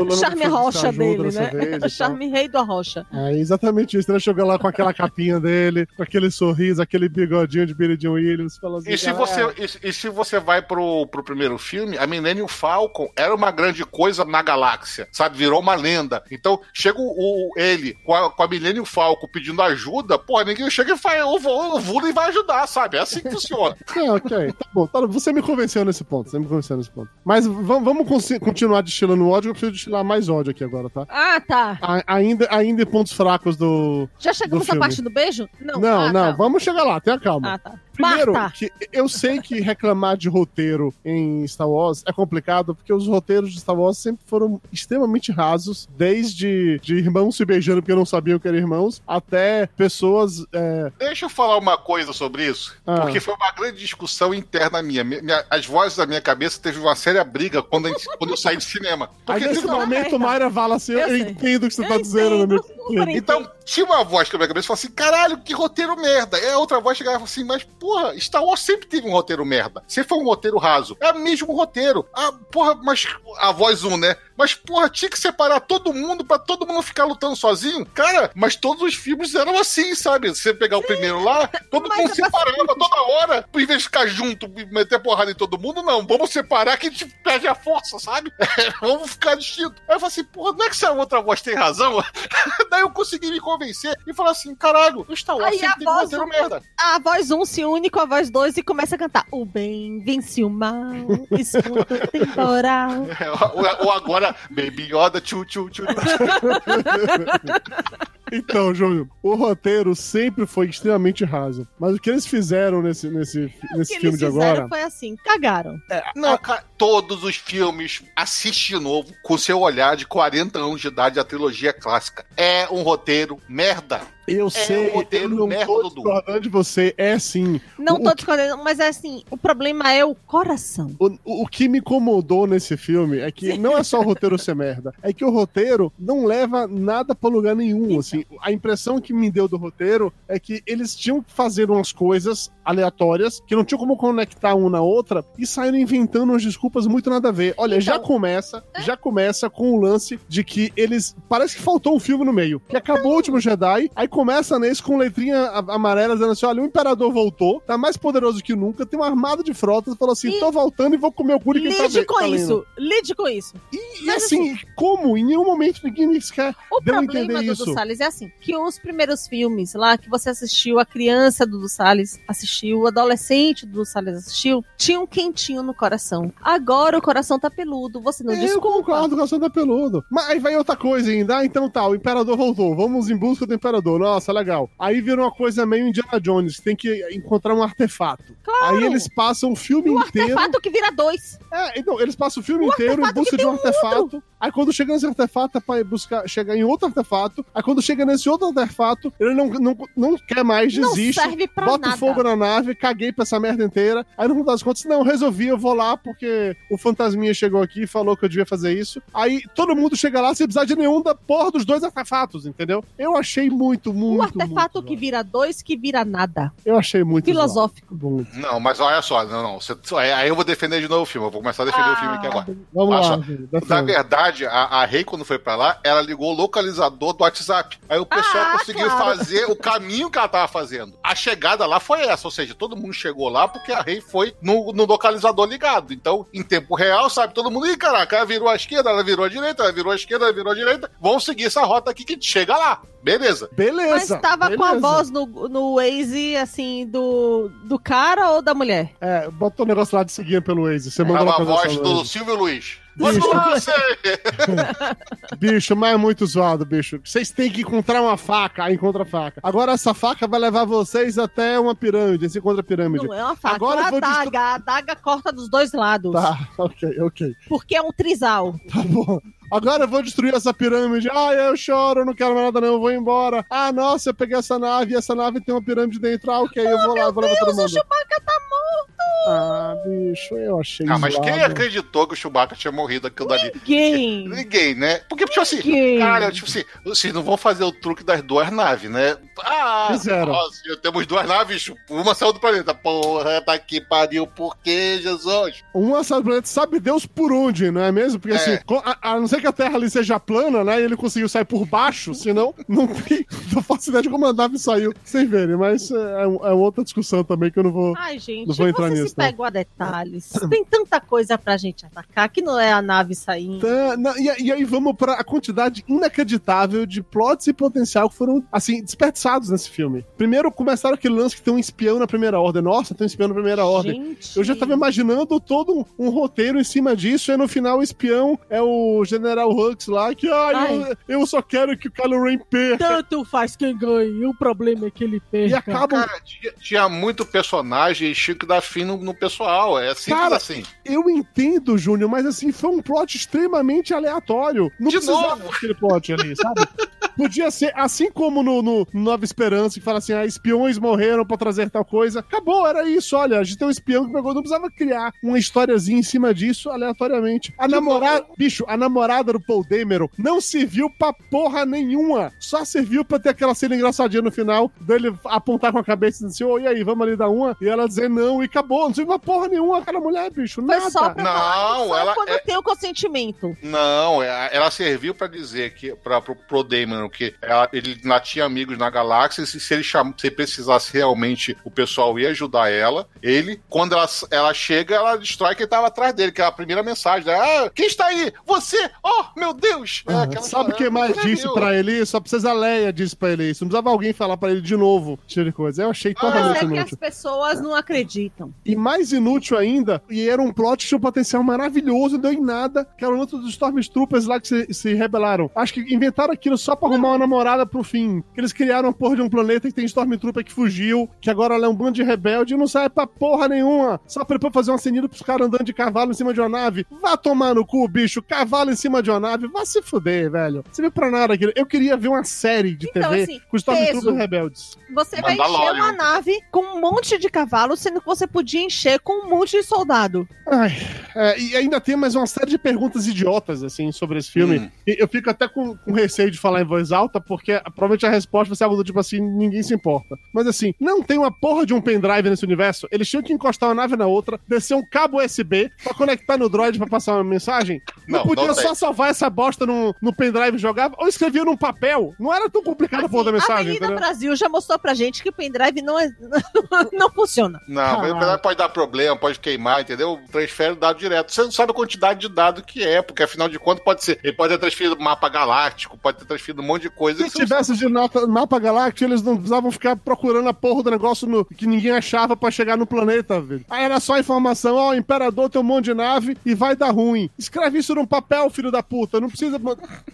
o Charme rocha dele, né? vez O charme rei da rocha. É exatamente isso. Ele chegou lá com aquela capinha dele, com aquele sorriso, aquele bigodinho de Billy Jean Williams, falou assim. E se, "Galera, você, e, e se você vai pro, pro primeiro filme, a Millennium Falcon era uma grande coisa na galáxia, sabe? Virou uma lenda. Então, chega o, o- ele com a, com a Millennium Falcon pedindo ajuda, pô, ninguém chega e faz, o, Vulcan vai ajudar, sabe? É assim que funciona. É, ok. Tá bom. Tá, você me convenceu nesse ponto. Você me convenceu nesse ponto. Mas vamos, continuar destilando ódio, eu preciso destilar mais ódio aqui agora, tá? Ah, tá. A- ainda, ainda pontos fracos do. Já chegamos Do à parte do beijo? Não, Não, ah, não, tá. vamos chegar lá, tenha calma. Ah, tá. Primeiro, Marta. que eu sei que reclamar de roteiro em Star Wars é complicado, porque os roteiros de Star Wars sempre foram extremamente rasos, desde de irmãos se beijando porque não sabiam que eram irmãos, até pessoas. é, Deixa eu falar uma coisa sobre isso, Ah. porque foi uma grande discussão interna minha. Minha- minha- as vozes da minha cabeça teve uma séria briga quando, a gente- quando eu saí do cinema. Aí Porque nesse teve uma- momento, Mayra fala assim: eu, Eu entendo o que você tá Eu dizendo, meu entendo. Então, tinha uma voz que na minha cabeça e falou assim: caralho, que roteiro merda. E a outra voz chegava e falava assim: mas porra, Star Wars sempre teve um roteiro merda. Sempre foi um roteiro raso. É o mesmo roteiro. Ah, porra, mas a voz 1, né? Mas porra, tinha que separar todo mundo pra todo mundo ficar lutando sozinho. Cara, mas todos os filmes eram assim, sabe? Você pegar o primeiro lá, todo Mas mundo separava toda hora. Em vez de ficar junto e meter porrada em todo mundo, não. Vamos separar que a gente perde a força, sabe? Vamos ficar distinto. Aí eu falei assim, porra, não é que essa outra voz tem razão? Daí eu consegui me convencer e falar assim, caralho, o Star Wars sempre um voz roteiro do- merda. A voz 1 se une com a voz 2 e começa a cantar. O bem vence o mal, escuta o temporal. É, Ou, ou agora, Baby Yoda, tchu, tchu, tchu. Então, Júlio, o roteiro sempre foi extremamente raso. Mas o que eles fizeram nesse, nesse, O nesse que filme eles de fizeram agora. foi assim, cagaram. Não, cara, todos os filmes, assiste de novo, com seu olhar de 40 anos de idade, a trilogia clássica. É um roteiro merda. Eu sei, o roteiro eu não merda tô discordando de você, é sim. Não O- tô discordando, mas é assim, o problema é o coração. O, o que me incomodou nesse filme é que não é só o roteiro ser merda, é que o roteiro não leva nada pra lugar nenhum. Então. Assim, a impressão que me deu do roteiro é que eles tinham que fazer umas coisas aleatórias que não tinham como conectar uma na outra e saíram inventando umas desculpas muito nada a ver. Olha, já Então, começa, já começa com o lance de que eles parece que faltou um filme no meio, que acabou o último Jedi, aí começa nesse com letrinha amarela dizendo assim: olha, o imperador voltou, tá mais poderoso que nunca, tem uma armada de frotas, falou assim: E- tô voltando e vou comer o cu de quem tá, Lide ve- com tá isso, lide com isso. E, Mas assim, como? Em nenhum momento ninguém sequer O problema do. Dudu Salles é assim, que os primeiros filmes lá que você assistiu, a criança do Dudu Salles assistiu, o adolescente do Salles assistiu, tinha um quentinho no coração. Agora o coração tá peludo, você não eu desculpa. concordo com a Santa Peludo. Mas aí vai outra coisa ainda. Ah, então tá, o Imperador voltou. Vamos em busca do Imperador. Nossa, legal. Aí vira uma coisa meio Indiana Jones. Tem que encontrar um artefato. Claro. Aí eles passam o filme O inteiro. artefato que vira dois. É, então, eles passam o filme inteiro em busca de um um artefato. Aí quando chega nesse artefato é pra buscar, chegar em outro artefato. Aí quando chega nesse outro artefato, ele não, não, não quer mais, Não desiste. serve pra bota nada. fogo na nave, caguei pra essa merda inteira. Aí no final das contas, não, resolvi, eu vou lá porque o fantasminha chegou aqui e falou que eu devia fazer isso. Aí todo mundo chega lá sem precisar de nenhum da porra dos dois artefatos, entendeu? Eu achei muito, muito. O artefato muito que vira dois, que vira nada. Eu achei muito. Filosófico. zoado. Muito. Não, mas olha só, não, não. Você, aí eu vou defender de novo o filme. Eu vou começar a defender o filme aqui agora. Vamos Olha lá, gente, Na defenda. Verdade, a, a Rei, quando foi pra lá, ela ligou o localizador do WhatsApp. Aí o pessoal Ah, conseguiu claro. fazer o caminho que ela tava fazendo. A chegada lá foi essa, ou seja, todo mundo chegou lá porque a Rei foi no, no localizador ligado. Então, em tempo real, sabe, todo mundo, ih, caraca, ela virou à esquerda, ela virou à direita, ela virou à esquerda, ela virou à direita. Vamos seguir essa rota aqui que chega lá. Beleza. Beleza. Mas tava com a beleza. voz no, no Waze, assim, do, do cara ou da mulher? É, botou o negócio lá de seguir pelo Waze. Você mandou Tava a voz do do Waze. Silvio Luiz. Bicho. Bicho, mas é muito zoado, bicho. Vocês têm que encontrar uma faca, aí encontra a faca. Agora essa faca vai levar vocês até uma pirâmide, você encontra a pirâmide. Não é uma faca, Agora é uma vou destru- adaga. A adaga corta dos dois lados. Tá, ok, ok. Porque é um trisal. Tá bom. Agora eu vou destruir essa pirâmide. Ah, eu choro, eu não quero mais nada não, eu vou embora. Ah, nossa, eu peguei essa nave e essa nave tem uma pirâmide dentro. Ah, ok, eu vou lá, eu vou levar todo Deus, o mundo. Chewbacca tá morto! Ah, bicho, eu achei Ah, mas quem acreditou que o Chewbacca tinha morrido aquilo dali? Ninguém. Ninguém, né? Porque, tipo assim, Ninguém. cara, tipo assim, vocês não vão fazer o truque das duas naves, né? Ah, Fizeram. nossa, temos duas naves, uma saiu do planeta. Porra, tá aqui, pariu, por quê, Jesus? Um sabe, planeta sabe Deus por onde, não é mesmo? Porque É. assim, a, a não ser que a Terra ali seja plana, né? E ele conseguiu sair por baixo, senão não tem. Não faço ideia de como a nave saiu sem verem, mas é, é outra discussão também que eu não vou. Ai, gente, Não vou entrar você nisso, se não. pegou a detalhes. Tem tanta coisa pra gente atacar que não é a nave saindo. Tá, na- e, e aí vamos pra a quantidade inacreditável de plots e potencial que foram, assim, desperdiçados nesse filme. Primeiro começaram aquele lance que tem um espião na primeira ordem. Nossa, tem um espião na primeira ordem. Gente. Eu já tava imaginando todo um, um roteiro em cima disso, e no final o espião é o General Hux lá, que ai, Ai. eu, eu só quero que o Kylo Ren perca. Tanto faz quem ganha, o problema é que ele E perca. acabam. Cara, tinha, tinha muito personagem e Chico da fim no, no pessoal. É simples Cara, assim. Eu entendo, Júnior, mas assim, foi um plot extremamente aleatório. Não De precisava novo. daquele plot ali, sabe? Podia ser, assim como no, no Nova Esperança, que fala assim, ah, espiões morreram pra trazer tal coisa. Acabou, era isso, olha, a gente tem um espião que pegou, não precisava criar uma historiazinha em cima disso, aleatoriamente. A namorada, bicho, a namorada do Paul Dameron não serviu pra porra nenhuma. Só serviu pra ter aquela cena engraçadinha no final, dele apontar com a cabeça e dizer, ô, e aí, vamos ali dar uma? E ela dizer não, e acabou. Não serviu pra porra nenhuma aquela mulher, bicho, Foi nada. só pra Não, falar só ela quando é- tem o consentimento. Não, é- ela serviu pra dizer que para pro, pro Damon que ela- ele lá tinha amigos na galáxia, e se, se ele cham, se precisasse realmente, o pessoal ia ajudar ela. Ele, quando ela, ela chega, ela destrói quem tava atrás dele, que é a primeira mensagem. Né? Ah, quem está aí? Você! Oh, meu Deus! É, Ah, aquela sabe o que chorando, mais disse pra ele? Só precisa a Leia disse pra ele isso. Não precisava alguém falar pra ele de novo, tipo de coisa. Eu achei Mas totalmente é que inútil. as pessoas não acreditam. E mais inútil ainda, e era um plot que tinha um potencial maravilhoso, deu em nada, que era o lance dos Stormtroopers lá que se, se rebelaram. Acho que inventaram aquilo só pra arrumar uma namorada pro fim. Que eles criaram a porra de um planeta que tem Stormtrooper que fugiu, que agora ela é um bando de rebelde e não sai pra porra nenhuma. Só pra depois fazer uma cenida pros caras andando de cavalo em cima de uma nave. Vá tomar no cu, bicho. Cavalo em cima de uma nave. Vá se fuder, velho. Você viu pra nada aquilo. Eu queria ver uma série de Então, TV assim, com Stormtroopers peso. rebeldes. Você vai encher uma nave com um monte de cavalo, sendo que você podia encher com um monte de soldado. Ai, é, e ainda tem mais uma série de perguntas idiotas, assim, sobre esse filme. Hum. E eu fico até com, com receio de falar em voz alta, porque provavelmente a resposta vai ser algo do tipo assim, ninguém se importa. Mas assim, não tem uma porra de um pendrive nesse universo. Eles tinham que encostar uma nave na outra, descer um cabo USB pra conectar no droid pra passar uma mensagem. Não, Não, podia não só salvar essa bosta no, no pendrive e jogar, ou escrevia num papel. Não era tão complicado a porra da Assim, a mensagem, Avenida entendeu? Brasil já mostrou pra gente que o pendrive não, é, não funciona. Não, mas o pendrive pode dar problema, pode queimar, entendeu? Transfere o dado direto. Você não sabe a quantidade de dado que é, porque afinal de contas pode ser. Ele pode ter transferido mapa galáctico, pode ter transferido um monte de coisa. Se tivesse de nota- mapa galáctico, eles não precisavam ficar procurando a porra do negócio no- que ninguém achava pra chegar no planeta, velho. Aí era só informação, ó, o imperador tem um monte de nave e vai dar ruim. Escreve isso num papel, filho da puta. Não precisa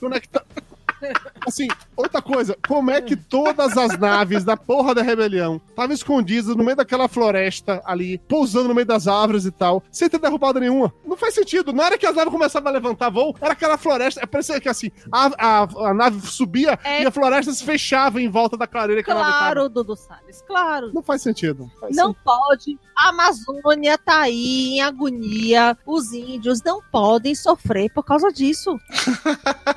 conectar. Assim, outra coisa, como é que todas as naves da porra da rebelião estavam escondidas no meio daquela floresta ali, pousando no meio das árvores e tal, sem ter derrubado nenhuma? Não faz sentido. Na hora que as naves começavam a levantar voo, era aquela floresta. Parecia que assim, a, a, a nave subia É. e a floresta se fechava em volta da clareira que. Claro, Dudu Salles, claro. Não faz sentido. Faz Não pode. A Amazônia tá aí em agonia. Os índios não podem sofrer por causa disso.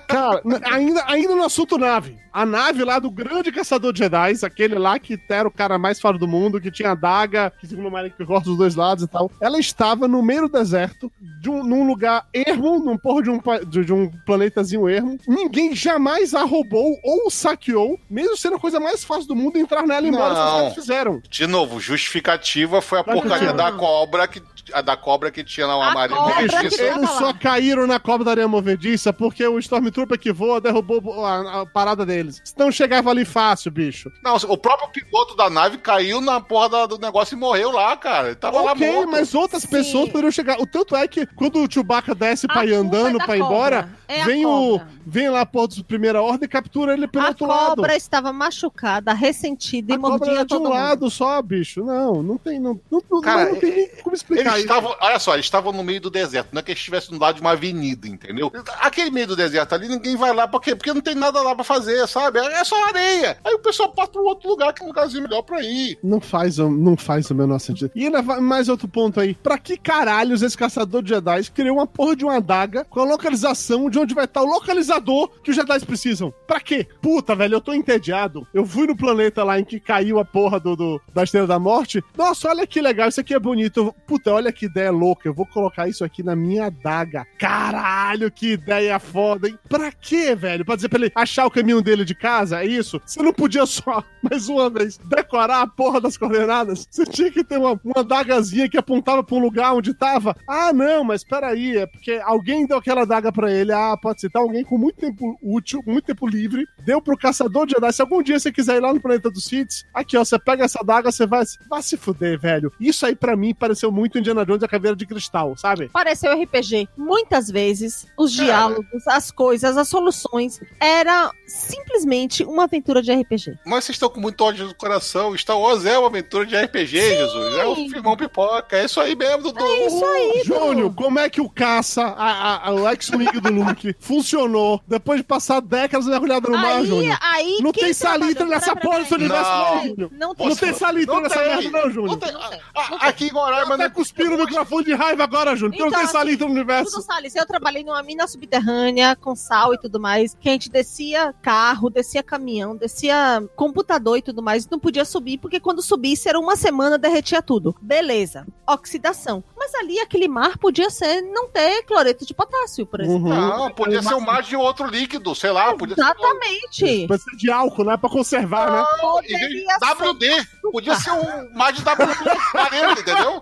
Cara, ainda, ainda no assunto nave. A nave lá do grande caçador de Jedi, aquele lá que era o cara mais faro do mundo, que tinha adaga, que segundo o que corta os dois lados e tal. Ela estava no meio do deserto, de um- num lugar ermo, num porra de um, de, de um planetazinho ermo. Ninguém jamais a roubou ou saqueou, mesmo sendo a coisa mais fácil do mundo entrar nela, embora Não. os caras fizeram. De novo, justificativa foi a que porcaria da cobra que, a da cobra que tinha A Movediça. que tava Eles lá. só caíram na cobra da areia movediça porque o Stormtrooper que voa derrubou o- a, a parada deles. Senão chegava ali fácil, bicho. Não, o próprio piloto da nave caiu na porra da- do negócio e morreu lá, cara. Ele tava lá Ok, morto. mas outras Sim. pessoas poderiam chegar. O tanto é que quando o Chewbacca desce pra A ir culpa andando é pra ir cobra. embora, É a vem o. cobra. Vem lá a porra de primeira ordem e captura ele pelo A outro cobra lado. estava machucada, ressentida e A cobra mordia era de todo um mundo. lado só, bicho. Não, não tem. Não, não, não- Cara, não tem nem como explicar Eles isso. estavam, olha só, eles estavam no meio do deserto, não é que eles estivessem no lado de uma avenida, entendeu? Aquele meio do deserto ali, ninguém vai lá, por quê? Porque não tem nada lá pra fazer, sabe? É só areia. Aí o pessoal passa pra um outro lugar, que é um lugarzinho melhor pra ir. Não faz, não faz o menor sentido. E ainda mais outro ponto aí. Pra que caralhos esse caçador de Jedi criou uma porra de uma adaga com a localização de onde vai estar o localizador que os Jedi precisam? Pra quê? Puta, velho, eu tô entediado. Eu fui no planeta lá em que caiu a porra do, do- da Estrela da Morte. Nossa, olha que legal, isso aqui é bonito. Puta, olha que ideia louca. Eu vou colocar isso aqui na minha adaga. Caralho, que ideia foda, hein? Pra quê, velho? Pra dizer pra ele achar o caminho dele de casa? É isso? Você não podia só, mais uma vez, decorar a porra das coordenadas? Você tinha que ter uma, uma dagazinha que apontava pra um lugar onde tava? Ah, não, mas peraí, é porque alguém deu aquela daga pra ele. Ah, pode ser, tá alguém com muito tempo útil, muito tempo livre, deu pro caçador de Jedi. Se algum dia você quiser ir lá no planeta dos Siths, aqui, ó, você pega essa daga, você vai, vai se fuder, velho. Isso aí pra mim pareceu muito Indiana Jones e a Caveira de Cristal, sabe? Pareceu RPG. Muitas vezes, os Cara. diálogos, as coisas, as soluções, era simplesmente uma aventura de RPG. Mas vocês estão com muito ódio no coração. Star Wars é uma aventura de RPG, Jesus. É um filmão pipoca. É isso aí mesmo, Dudu. É isso aí, Júnior, como é que o caça, a, a, a- o X-Wing do Luke, funcionou depois de passar décadas mergulhado no mar, Aí, Júnior? aí, Não quem tem salitre nessa porra desse universo, Não. não, Júnior. Não tem. Não tem salitre Não nessa tem. merda, não, Não Júnior. tem. Não tem. Aqui em Roraima, Tá né? cuspindo o microfone de raiva agora, Júnior, porque não Então, tem assim, salitre no Tudo universo. Salles, eu trabalhei numa mina subterrânea com sal e tudo mais, que a gente descia carro, descia caminhão, descia computador e tudo mais, não podia subir, porque quando subisse era uma semana, derretia tudo. Beleza, oxidação. Mas ali aquele mar podia ser não ter cloreto de potássio, por exemplo. Uhum. Não, podia ser um mar de outro líquido, sei lá. Podia ser Exatamente. Pode ser de álcool, né? Pra conservar, né? Poderia ser. WD, podia ser um mar de WD 40, entendeu?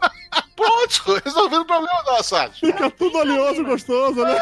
Pronto, resolvido o problema da Assad. Fica tudo oleoso, gostoso, né?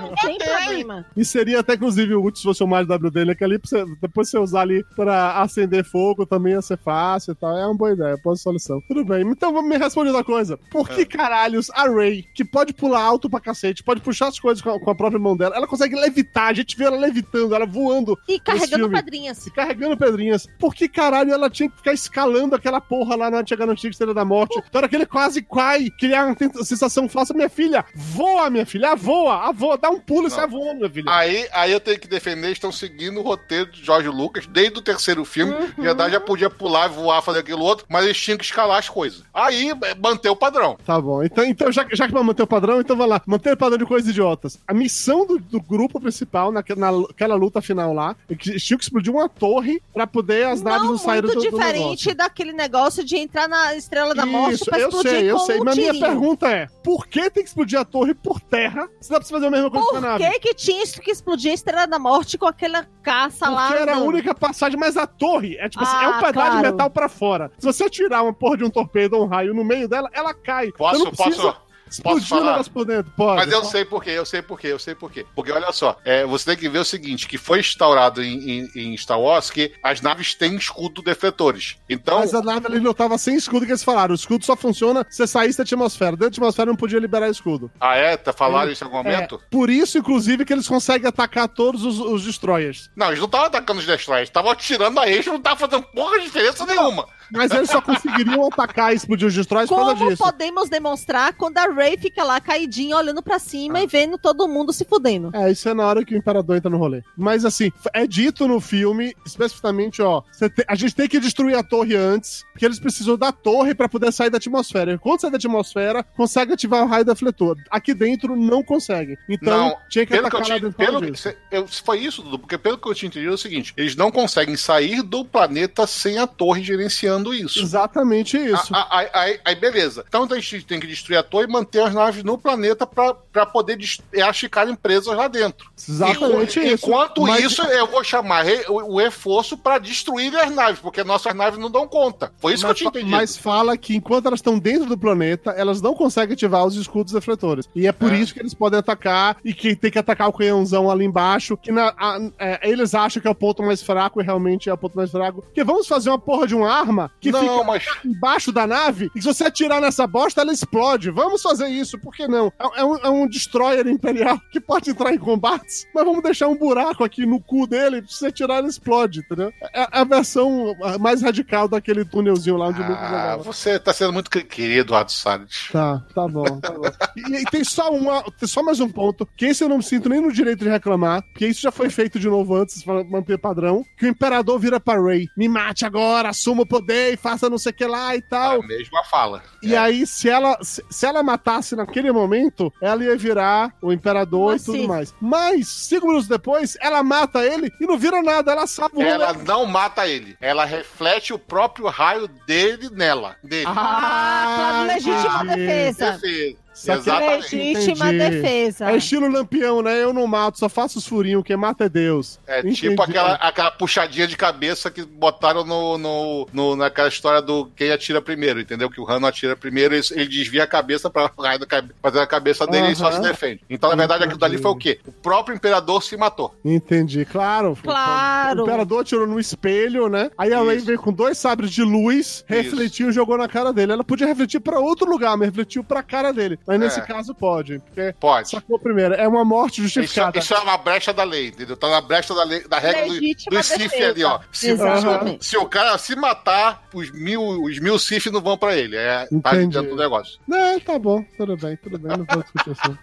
Não tem problema. E seria até, inclusive, útil se fosse o mais WD, né? Que ali, você- depois você usar ali pra acender fogo, também ia ser fácil e tal. É uma boa ideia, boa solução. Tudo bem, então vamos me responder outra coisa. Por É. que caralhos a Ray, que pode pular alto pra cacete, pode puxar as coisas com a, com a própria mão dela, ela consegue levitar, a gente vê ela levitando, ela voando E carregando pedrinhas. se carregando pedrinhas. Por que caralho ela tinha que ficar escalando aquela porra lá na Antiga Estrela da Morte? Então era que ele quase cai, criar uma sensação falsa. Minha filha, voa, minha filha, ah, voa, ah, voa, dá um pulo e sai voando, minha filha. Aí, aí eu tenho que defender, estão seguindo o roteiro de Jorge Lucas, desde o terceiro filme. Uhum. Verdade, já podia pular, voar, fazer aquilo outro, mas eles tinham que escalar as coisas. Aí, é, manter o padrão. Tá bom, então, então já, já que vai manter o padrão, então vai lá, manter o padrão de coisas idiotas. A missão do, do grupo principal, naquela, naquela luta final lá, é que tinha que explodir uma torre pra poder as naves não, Não saírem do, muito do diferente negócio. daquele negócio de entrar na Estrela da Morte Isso, pra eu explodir sei, eu sei. um Mas minha tirinho. pergunta é: por que tem que explodir a torre por terra se dá pra você fazer a mesma coisa com a Por nave? que que tinha que explodir a Estrela da Morte com aquela caça lá? Porque era a única passagem, mas a torre é tipo assim, é um Ah, pedaço claro. de metal pra fora. Se você tirar uma porra de um torpedo ou um raio no meio dela, ela cai. Posso, precisa posso, posso falar? o negócio por dentro. Pode. Mas eu sei por quê, eu sei por quê, eu sei por quê. Porque olha só, é, você tem que ver o seguinte: que foi instaurado em, em- em Star Wars que as naves têm escudo defletores. Então, Mas a nave ali não tava sem escudo que eles falaram. O escudo só funciona se você saísse da atmosfera. Dentro da atmosfera não podia liberar escudo. ah, é? Tá falaram isso em algum momento? É, por isso, inclusive, que eles conseguem atacar todos os, os destroyers. Não, eles não estavam atacando os destroyers, estavam atirando a eles, não tava fazendo porra de diferença nenhuma. Mas eles só conseguiriam atacar e explodir os destroyers por causa Como disso. podemos demonstrar quando a Ray fica lá caidinha, olhando pra cima e vendo todo mundo se fudendo? É, isso é na hora que o imperador entra no rolê. Mas assim, é dito no filme, especificamente, ó, te- a gente tem que destruir a torre antes, porque eles precisam da torre pra poder sair da atmosfera. E Quando sai da atmosfera, consegue ativar o raio defletor. Aqui dentro não consegue. Então, Não, tinha que Pelo que eu atacar lá dentro pelo, cê- eu- foi isso, Dudu, porque pelo que eu tinha entendido é o seguinte: eles não conseguem sair do planeta sem a torre gerenciando isso. Exatamente isso. A- a- Aí, beleza. Então a gente tem que destruir a torre e manter manter as naves no planeta para poder elas ficarem presas lá dentro. Exatamente isso. Enquanto Mas- isso, eu vou chamar o, o reforço para destruir as naves, porque nossas naves não dão conta. Foi isso mas, que eu tinha entendido. mas fala que enquanto elas estão dentro do planeta, elas não conseguem ativar os escudos defletores. E é por É. isso que eles podem atacar e que tem que atacar o canhãozão ali embaixo. Que na- a- é, eles acham que é o ponto mais fraco e realmente é o ponto mais fraco. Porque vamos fazer uma porra de uma arma que não, fica mas embaixo da nave e se você atirar nessa bosta, ela explode. Vamos fazer isso, por que não? É, é um, é um destroyer imperial que pode entrar em combates, mas vamos deixar um buraco aqui no cu dele, se você atirar, ele explode, entendeu? É a versão mais radical daquele túnelzinho lá onde o Lucas ah, jogava. você tá sendo muito que- querido, Eduardo Salles. Tá, tá bom, tá bom. E, e tem só uma, tem só mais um ponto, que esse eu não me sinto nem no direito de reclamar, porque isso já foi feito de novo antes pra manter padrão, que o imperador vira pra Rey, me mate agora, assuma o poder e faça não sei o que lá e tal. A mesma fala. E aí, se ela, se, se ela matasse naquele momento, ela ia virar o imperador Mas e tudo sim. mais. Mas, cinco minutos depois, ela mata ele e não vira nada, ela salva o Ela não mata ele. Ela reflete o próprio raio dele nela. Dele. Ah, claro, legítima defesa. Defesa. Só Exatamente. Legítima Entendi. defesa. É estilo lampião, né? Eu não mato, só faço os furinhos, quem mata é Deus. É Entendi. tipo aquela, aquela puxadinha de cabeça que botaram no, no, no- naquela história do quem atira primeiro, entendeu? Que o Rano atira primeiro, ele, ele desvia a cabeça pra raio da cabe- fazer a cabeça dele e só se defende. Então, na verdade, aquilo dali foi o quê? O próprio imperador se matou. Entendi, claro. Claro. O imperador atirou no espelho, né? Aí a Rey veio com dois sabres de luz, refletiu e jogou na cara dele. Ela podia refletir pra outro lugar, mas refletiu pra cara dele. Mas nesse É. caso pode, porque Pode. sacou primeiro. É uma morte Isso, justificada. isso é uma brecha da lei, entendeu? Tá na brecha da, lei, da regra do, Legítima do Sif defesa. ali, ó. Se, Exatamente. se, se o cara se matar, os mil, os mil Sif não vão pra ele. É, tá Entendi. dentro do negócio. Não, tá bom, tudo bem, tudo bem, não vou discutir assim.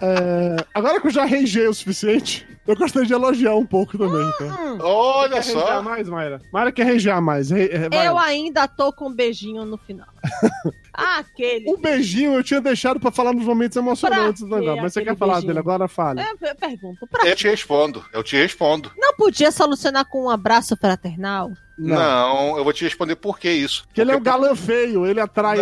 É, agora que eu já reigei o suficiente, eu gostaria de elogiar um pouco também, tá? Olha Quer só. mais, Mayra? Mayra quer reigear mais. Re, re-. Eu ainda tô com um beijinho no final. Ah, Aquele. O beijinho eu tinha deixado pra falar nos momentos emocionantes do quê negócio, mas você quer falar beijinho? dele agora? Fale. É, eu pergunto, pra Eu te respondo, eu te respondo. não podia solucionar com um abraço fraternal? Não, eu vou te responder por que isso. Porque ele é um Porque- galã feio, ele atrai.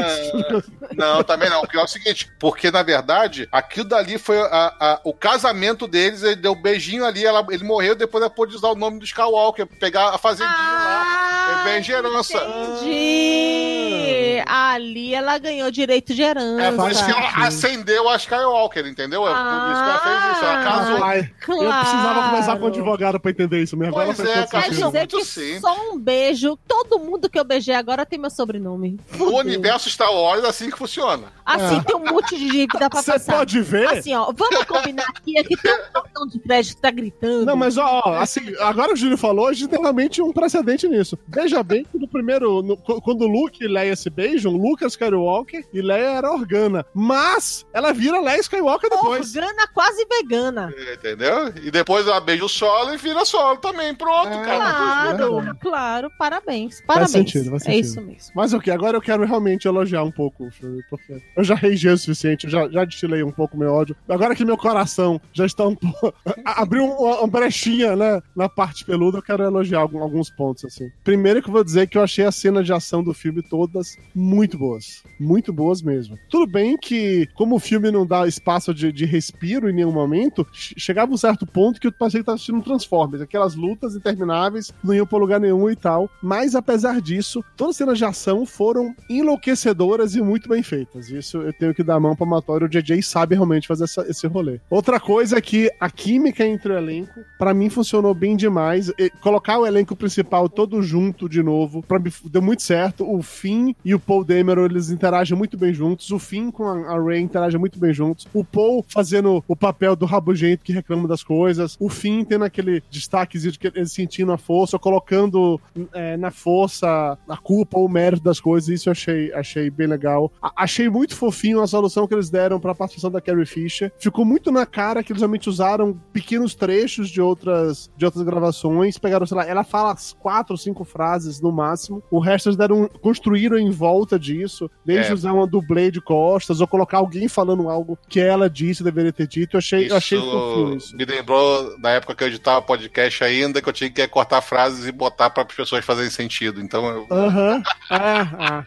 Não, também não. Porque é o seguinte, porque na verdade, aquilo dali foi a- a- o casamento deles, ele deu um beijinho ali, ela- ele morreu, depois ela pôde usar o nome do Skywalker, pegar a fazendinha lá. É bem de herança. Entendi. Ali ela ganhou direito de herança. É por isso que ela acendeu a Skywalker, entendeu? É por isso que ela fez isso, ela Ah. casou. Ai, Claro. Eu precisava conversar com um advogado pra entender isso mesmo. Pois Ela é, cara, sentido. dizer muito que simples. só um beijo, todo mundo que eu beijei agora tem meu sobrenome. No Fudeu. universo Star Wars é assim que funciona. Assim, É. tem um monte de dívida pra Você passar. pode ver. Assim, ó, vamos combinar aqui, aqui tem um cartão de crédito que tá gritando. Não, mas ó, ó, assim, agora o Júlio falou, a gente tem realmente um precedente nisso. Veja bem que no primeiro, no- qu- quando Luke e Leia se beijam, Lucas Skywalker e Leia era organa. Mas ela vira Leia Skywalker depois. Organa quase vegana. Entendeu? E depois ela beija o solo e vira solo também. Pronto, É. cara. Claro, verdade. Claro, parabéns. Parabéns. sentido, faz É sentido. isso mesmo. Mas o que? Agora eu quero realmente elogiar um pouco o filme, porque eu já reigei o suficiente, eu já, já destilei um pouco meu ódio. Agora que meu coração já está um pouco. abriu uma, uma brechinha, né? Na parte peluda, eu quero elogiar algum- alguns pontos, assim. Primeiro que eu vou dizer que eu achei as cenas de ação do filme todas muito boas. Muito boas mesmo. Tudo bem que, como o filme não dá espaço de, de respiro em nenhum momento, che- chegava um certo ponto que eu parecia que tava assistindo Transformers. Aquelas lutas intermináveis, não iam pra lugar nenhum e tal. Mas apesar disso, todas as cenas de ação foram enlouquecedoras e muito bem feitas. Isso eu tenho que dar a mão pra Matório. O JJ sabe realmente fazer essa- esse rolê. Outra coisa é que a química entre o elenco, pra mim, funcionou bem demais. E colocar o elenco principal todo junto de novo, pra mim, deu muito certo. O Finn e o Paul Dameron, eles interagem muito bem juntos. O Finn com a, Rey interagem muito bem juntos. O Paul fazendo o papel do rabugento que reclama das coisas. O Finn tendo aquele destaquezinho de que ele sentindo a força, colocando é, na força a culpa ou o mérito das coisas. Isso eu achei, achei bem legal. A- achei muito fofinho a solução que eles deram pra participação da Carrie Fisher. Ficou muito na cara que eles realmente usaram pequenos trechos de outras, de outras gravações. Pegaram, sei lá, ela fala as quatro ou cinco frases no máximo. O resto eles deram, construíram em volta disso. Desde É. usar uma dublê de costas ou colocar alguém falando algo que ela disse deveria ter dito. Eu achei, eu achei fofinho isso. me lembrou da época que eu editava podcast ainda, que eu tinha que cortar frases e botar para as pessoas fazerem sentido. Então, eu... Aham. É, ah.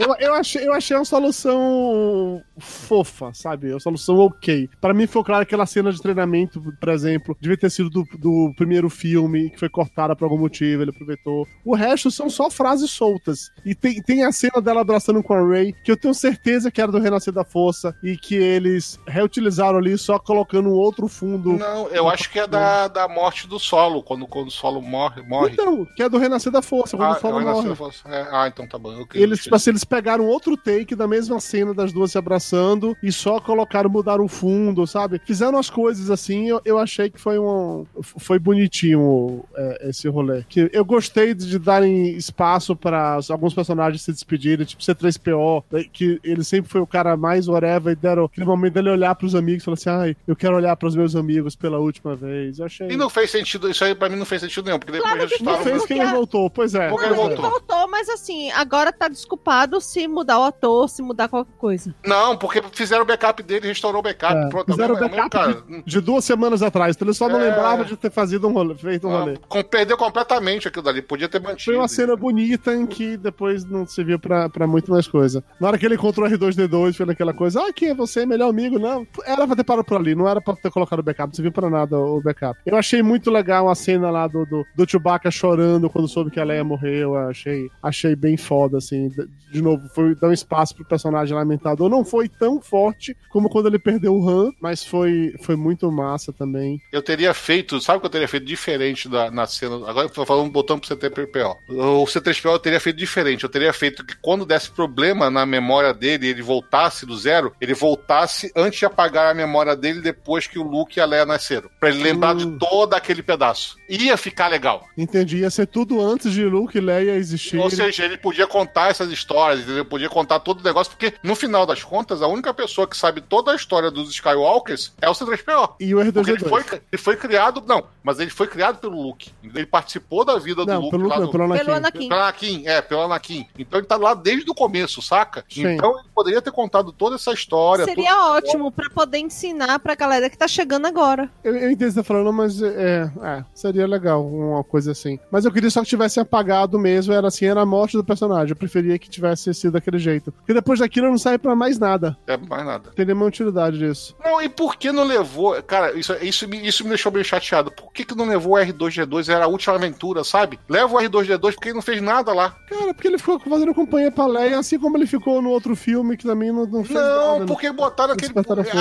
Eu, eu, achei, eu achei uma solução fofa, sabe? Uma solução ok. Pra mim foi claro que aquela cena de treinamento, por exemplo, devia ter sido do, do primeiro filme, que foi cortada por algum motivo, ele aproveitou. O resto são só frases soltas. E tem, tem a cena dela abraçando com a Ray, que eu tenho certeza que era do Renascer da Força, e que eles reutilizaram ali só colocando um outro fundo. Não, eu acho que é da, da morte do solo, quando, quando o solo morre. morre. Então, que é do Renascer da Força, quando ah, o solo é morre. da Força. É, ah, então tá bom. que- Eles, tipo assim, eles pegaram outro take da mesma cena das duas se abraçando e só colocaram, mudaram o fundo, sabe? Fizeram as coisas assim, eu, eu achei que foi um. Foi bonitinho é, esse rolê. Que eu gostei de, de darem espaço para alguns personagens se despedirem, tipo C3PO, né, que ele sempre foi o cara mais whatever, e deram aquele momento dele olhar pros amigos e falar assim: ai, eu quero olhar pros meus amigos pela última vez. Eu achei. E não fez sentido, isso aí pra mim não fez sentido nenhum, porque depois Claro que resultaram. Não fez que ele Porque- voltou, pois é. Não, ele ele voltou. voltou, mas assim, agora tá desculpado se mudar o ator, se mudar qualquer coisa. Não, porque fizeram o backup dele, restaurou o backup. É, pronto, fizeram é o mesmo, backup cara. de, de duas semanas atrás, então ele só não É. lembrava de ter fazido um rolê, feito um rolê. Ah, com- perdeu completamente aquilo dali, podia ter mantido. Foi uma cena bonita em que depois não serviu pra, pra muito mais coisa. Na hora que ele encontrou o R2D2, foi naquela coisa, ah, quem é você? Melhor amigo? Não, era pra ter parado por ali, não era pra ter colocado o backup, não serviu pra nada o backup. Eu achei muito legal a cena lá do, do, do Chewbacca chorando quando soube que a Leia morreu, eu achei, achei bem foda, assim. De, de novo, foi dar um espaço pro personagem lamentador. Não foi tão forte como quando ele perdeu o Han, mas foi, foi muito massa também. Eu teria feito, sabe o que eu teria feito diferente da, na cena? Agora eu tô falando, botando pro C3PO. O C3PO eu teria feito diferente. Eu teria feito que quando desse problema na memória dele ele voltasse do zero, ele voltasse antes de apagar a memória dele depois que o Luke e a Leia nasceram. Pra ele lembrar Hum. de todo aquele pedaço. Ia ficar legal. Entendi, ia ser tudo antes de Luke e Leia existir. Ou seja, ele podia contar essas histórias, ele podia contar todo o negócio, porque no final das contas, a única pessoa que sabe toda a história dos Skywalkers é o C3PO. E o Porque ele R2D2. foi, ele foi criado. Não, mas ele foi criado pelo Luke. Ele participou da vida do Não, Luke pelo, lá não, no. pelo Anakin. Pelo Anakin. Pelo Anakin, é, pelo Anakin. Então ele tá lá desde o começo, saca? Sim. Então ele poderia ter contado toda essa história. Seria ótimo pra poder ensinar pra galera que tá chegando agora. Eu, eu entendo o que você tá falando, mas é, é, seria legal uma coisa assim. Mas eu queria só que tivesse apagado mesmo, era assim, era a morte do personagem. Eu preferia que tivesse sido daquele jeito. Porque depois daquilo não sai pra mais nada. É, mais nada. Não tem nenhuma utilidade disso. Não, e por que não levou. Cara, isso, isso, me, isso me deixou bem chateado. Por que, que não levou o R2D2? Era a última aventura, sabe? Leva o R2D2 porque ele não fez nada lá. Cara, porque ele ficou fazendo companhia pra Leia, assim como ele ficou no outro filme que também não, não fez Não, nada. porque botaram aquele,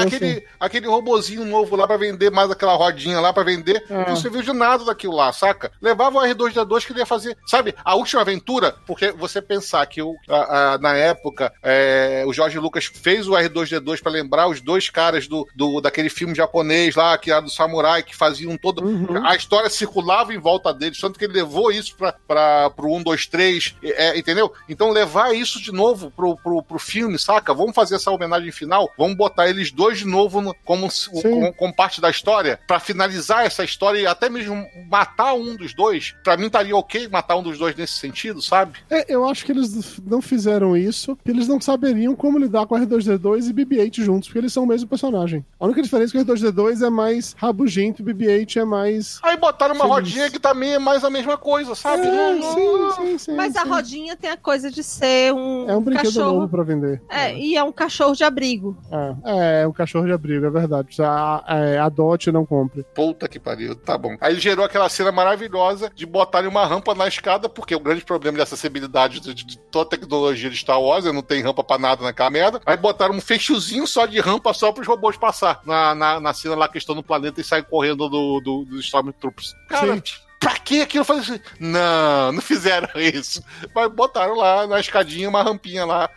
aquele, aquele robozinho novo lá pra vender mais aquela rodinha lá pra vender. É. Não serviu de nada daquilo lá, saca? Levava o R2D2 que ele ia fazer, sabe? A última aventura, porque você pensar que o, a- a- na época é, o Jorge Lucas fez o R2D2 pra lembrar os dois caras do, do daquele filme japonês lá, que era do samurai, que faziam todo. Uhum. A história circulava em volta deles, tanto que ele levou isso pra, pro 1, 2, 3, é, entendeu? Então levar isso de novo pro, pro, pro filme, saca? Vamos fazer essa homenagem final, vamos botar eles dois de novo no- como, como, como parte da história, pra finalizar essa história e até mesmo matar um dos dois. Pra mim estaria ok matar um dos dois nesse sentido, sabe? É, eu acho que eles não fizeram isso, porque eles não saberiam como lidar com R2D2 e BB-8 juntos, porque eles são o mesmo personagem. A única diferença é que o R2D2 é mais rabugento e o BB-8 é mais... Aí botaram uma Feliz. rodinha que também é mais a mesma coisa, sabe? É, Não- não- sim, sim, sim. Mas a sim. rodinha tem a coisa de ser um, É um brinquedo cachorro. novo pra vender. É, e é um cachorro de abrigo. É, é um cachorro de abrigo, é verdade. A, é, adote não compre. Puta que pariu, tá bom. Aí ele gerou aquela cena maravilhosa de botarem uma rampa na escada, porque o grande problema de acessibilidade de, de toda a tecnologia de Star Wars não tem rampa pra nada naquela merda. Aí botaram um fechozinho só de rampa só pros robôs passar na, na, na cena lá que estão no planeta e saem correndo do, do, dos Stormtroopers. Cara, Sim. Pra que aquilo? Eu falei assim, não, não fizeram isso. Mas botaram lá na escadinha uma rampinha lá.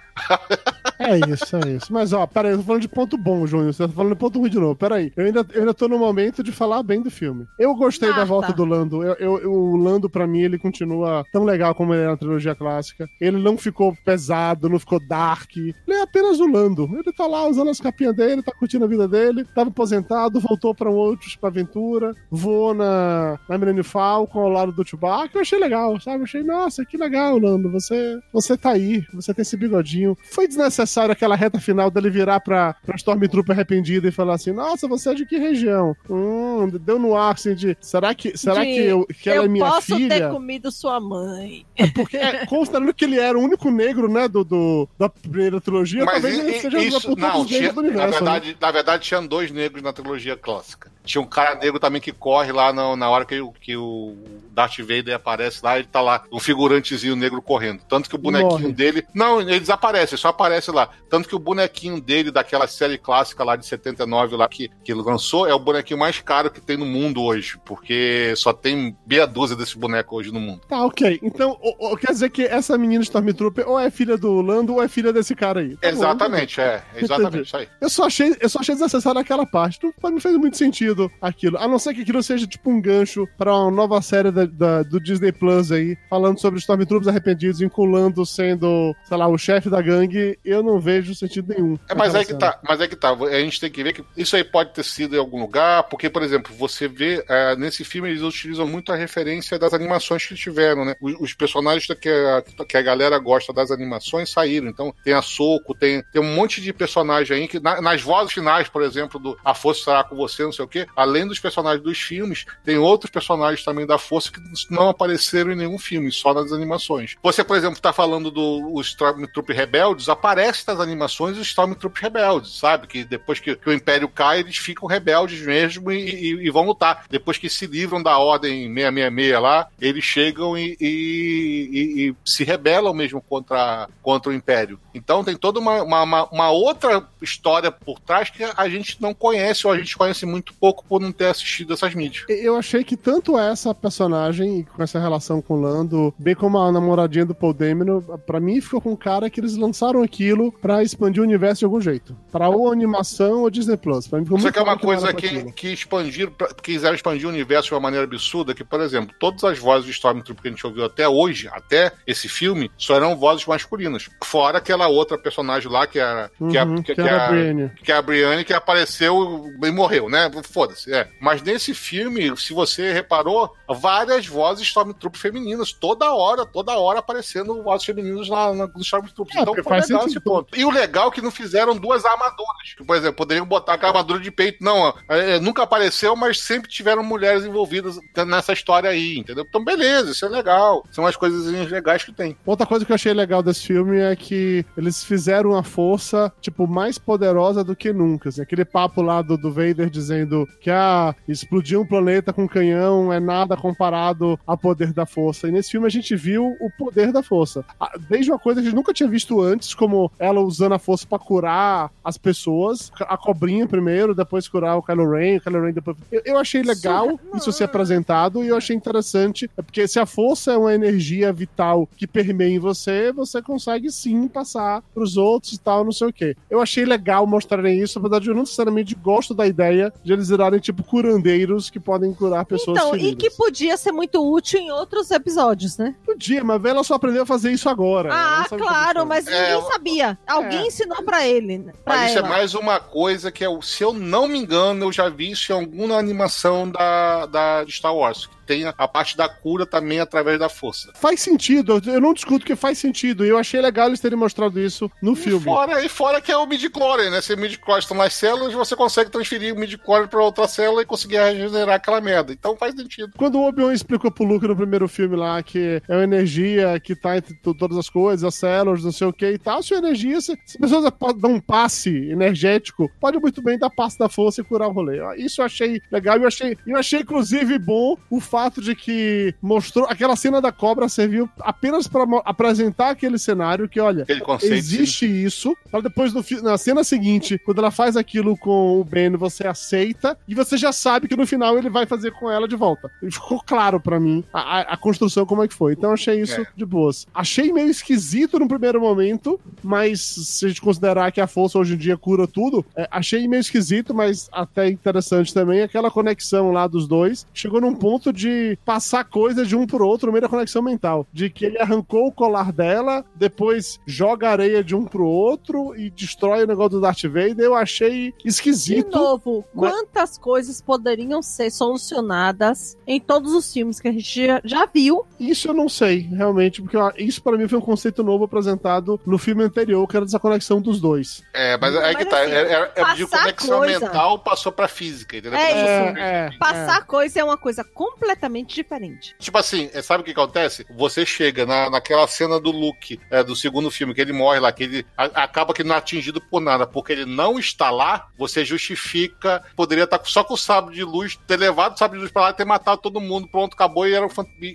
É isso, é isso. Mas, ó, peraí, eu tô falando de ponto bom, Júnior. Você tá falando de ponto ruim de novo. Peraí. Eu ainda, eu ainda tô no momento de falar bem do filme. Eu gostei da volta do Lando. Eu, eu- eu- o Lando, pra mim, ele continua tão legal como ele é na trilogia clássica. Ele não ficou pesado, não ficou dark. Ele é apenas o Lando. Ele tá lá usando as capinhas dele, tá curtindo a vida dele. Tava aposentado, voltou pra um outro tipo aventura. Voou na, na Millennium Falcon ao lado do Chewbacca. Eu achei legal, sabe? Eu achei, nossa, que legal, Lando. Você, você tá aí, você tem esse bigodinho. Foi desnecessário aquela reta final dele virar pra, pra Stormtrooper arrependida e falar assim: Nossa, você é de que região? Hum, deu no ar assim de. Será que, será De, que, eu, que ela eu é minha posso ter filha? comido sua mãe. Porque, é, considerando que ele era o único negro, né, do, do- da primeira trilogia, Mas talvez i- ele seja isso, por todos não, os tinha, do na, universo. né? verdade, na verdade tinham dois negros na trilogia clássica. Tinha um cara negro também que corre lá na, na hora que, o- que o Darth Vader aparece lá, ele tá lá, um figurantezinho negro correndo. Tanto que o bonequinho morre. dele. Não, ele desaparece, só aparece lá. Tanto que o bonequinho dele, daquela série clássica lá de 79 lá que, que ele lançou, é o bonequinho mais caro que tem no mundo hoje. Porque só tem meia dúzia desse boneco hoje no mundo. Tá, ok. Então, o- o- quer dizer que essa menina Stormtrooper ou é filha do Lando ou é filha desse cara aí. Tá bom, exatamente, é. Exatamente Entendi. isso aí. Eu só achei, eu só achei desnecessário aquela parte. Não, não fez muito sentido aquilo. A não ser que aquilo seja tipo um gancho pra uma nova série da- da- do Disney Plus aí, falando sobre Stormtroopers arrependidos, vinculando sendo, sei lá, o chefe da gangue. Eu não vejo sentido nenhum. É, mas é que cena. tá, mas é que tá. A gente tem que ver que isso aí pode ter sido em algum lugar, porque, por exemplo, você vê é, nesse filme eles utilizam muito a referência das animações que tiveram, né? Os, os personagens que a, que a galera gosta das animações saíram. Então tem a Soco, tem, tem um monte de personagem aí que na- nas vozes finais, por exemplo, do A Força estará com você, não sei o quê. Além dos personagens dos filmes, tem outros personagens também da Força que não apareceram em nenhum filme, só nas animações. Você, por exemplo, tá falando do os Stormtrooper rebeldes, aparece nas animações os Stormtrooper rebeldes, sabe? Que depois que, que o Império cai, eles ficam rebeldes mesmo e, e- e vão lutar. Depois que se livram da Ordem 666 lá, eles chegam e, e- se rebelam mesmo contra, contra o Império. Então tem toda uma, uma- uma outra história por trás que a gente não conhece, ou a gente conhece muito pouco por não ter assistido essas mídias. Eu achei que tanto essa personagem, com essa relação com o Lando, bem como a namoradinha do Paul Dameron, pra mim ficou com cara que eles lançaram aquilo pra expandir o universo de algum jeito. Pra ou animação ou Disney Plus. Pra mim ficou Isso muito aqui é uma era coisa que, aquilo. que expandiram, que quiseram expandir o universo de uma maneira absurda, que, por exemplo, todas as vozes de Stormtrooper que a gente ouviu até hoje, até esse filme, só eram vozes masculinas. Fora aquela outra personagem lá, que era, que, é- Uhum, que, que que era é a a- Brienne. que é a Brienne, que apareceu e morreu, né? Foda-se. É. Mas nesse filme, se você reparou, várias vozes Stormtrooper femininas, toda hora, toda hora aparecendo vozes femininas na, na, nos Stormtroopers. É, então foi legal sentido. esse ponto. E o legal é que não fizeram duas armaduras. Que, por exemplo, poderiam botar com a armadura de peito. Não, ó, é, nunca apareceu, mas sempre tiveram mulheres envolvidas nessa história aí, entendeu? Então, beleza, isso é legal. São as coisas legais que tem. Outra coisa que eu achei legal desse filme é que eles fizeram a força, tipo, mais poderosa do que nunca. assim. aquele papo lá do, do Vader dizendo que ah, explodir um planeta com canhão é nada comparado ao poder da força. E nesse filme a gente viu o poder da força. Ah, Desde uma coisa que a gente nunca tinha visto antes, como ela usando a força pra curar as pessoas. A cobrinha primeiro, depois curar o Kylo Ren, o Kylo Ren depois. Eu, eu achei legal isso ser apresentado e eu achei interessante, é porque se a força é uma energia vital que permeia em você, você consegue sim passar pros outros e tal, não sei o quê. Eu achei legal mostrarem isso, apesar de eu não necessariamente gosto da ideia de eles virarem tipo curandeiros que podem curar pessoas Então, e feridas. que podia ser muito útil em outros episódios, né? Podia, mas ela só aprendeu a fazer isso agora. Ela Ah, sabe claro, mas É, ninguém sabia. Alguém ensinou pra ele. né? Pra Mas isso ela. é mais uma coisa que, é, se eu não me engano, eu já vi isso em alguma animação da, da de Star Wars. Tem a, a parte da cura também através da força. Faz sentido, eu não discuto que faz sentido. E eu achei legal eles terem mostrado isso no E filme. fora, e fora que é o midi-chlorian, né? Se o midi-chlorian estão nas células, você consegue transferir o midi-chlorian pra outra célula e conseguir regenerar aquela merda. Então faz sentido. Quando o Obi-Wan explicou pro Luke no primeiro filme lá que é uma energia que tá entre to- todas as coisas, as células, não sei o que e tal, se a energia, se, se a pessoa pode dar um passe energético, pode muito bem dar passe da força e curar o rolê. Isso eu achei legal e eu achei, eu achei inclusive bom o fato de que mostrou aquela cena da cobra serviu apenas pra mo- apresentar aquele cenário que, olha, conceito. Existe isso, pra depois no, na cena seguinte, quando ela faz aquilo com o Ben, você aceita e você já sabe que no final ele vai fazer com ela de volta. E ficou claro pra mim a, a- a construção como é que foi. Então achei isso É. de boas. Achei meio esquisito no primeiro momento, mas se a gente considerar que a força hoje em dia cura tudo, é, achei meio esquisito, mas até interessante também aquela conexão lá dos dois. Chegou num ponto de passar coisas de um pro outro no meio da conexão mental. De que ele arrancou o colar dela, depois joga areia de um pro outro e destrói o negócio do Darth Vader. Eu achei De esquisito. novo, mas- quantas coisas poderiam ser solucionadas em todos os filmes que a gente já, viu? Isso eu não sei realmente, porque isso pra mim foi um conceito novo apresentado no filme anterior, que era dessa conexão dos dois. É, mas é que Mas, tá. assim, é, é- é de conexão coisa. mental passou pra física, entendeu? É É, é. Passar coisa é uma coisa completamente diferente. Tipo assim, é, sabe o que acontece? Você chega na, naquela cena do Luke, é, do segundo filme, que ele morre lá, que ele a- acaba que não é atingido por nada, porque ele não está lá, você justifica, poderia estar só com o sabre de luz, ter levado o sabre de luz pra lá e ter matado todo mundo, pronto, acabou e era um,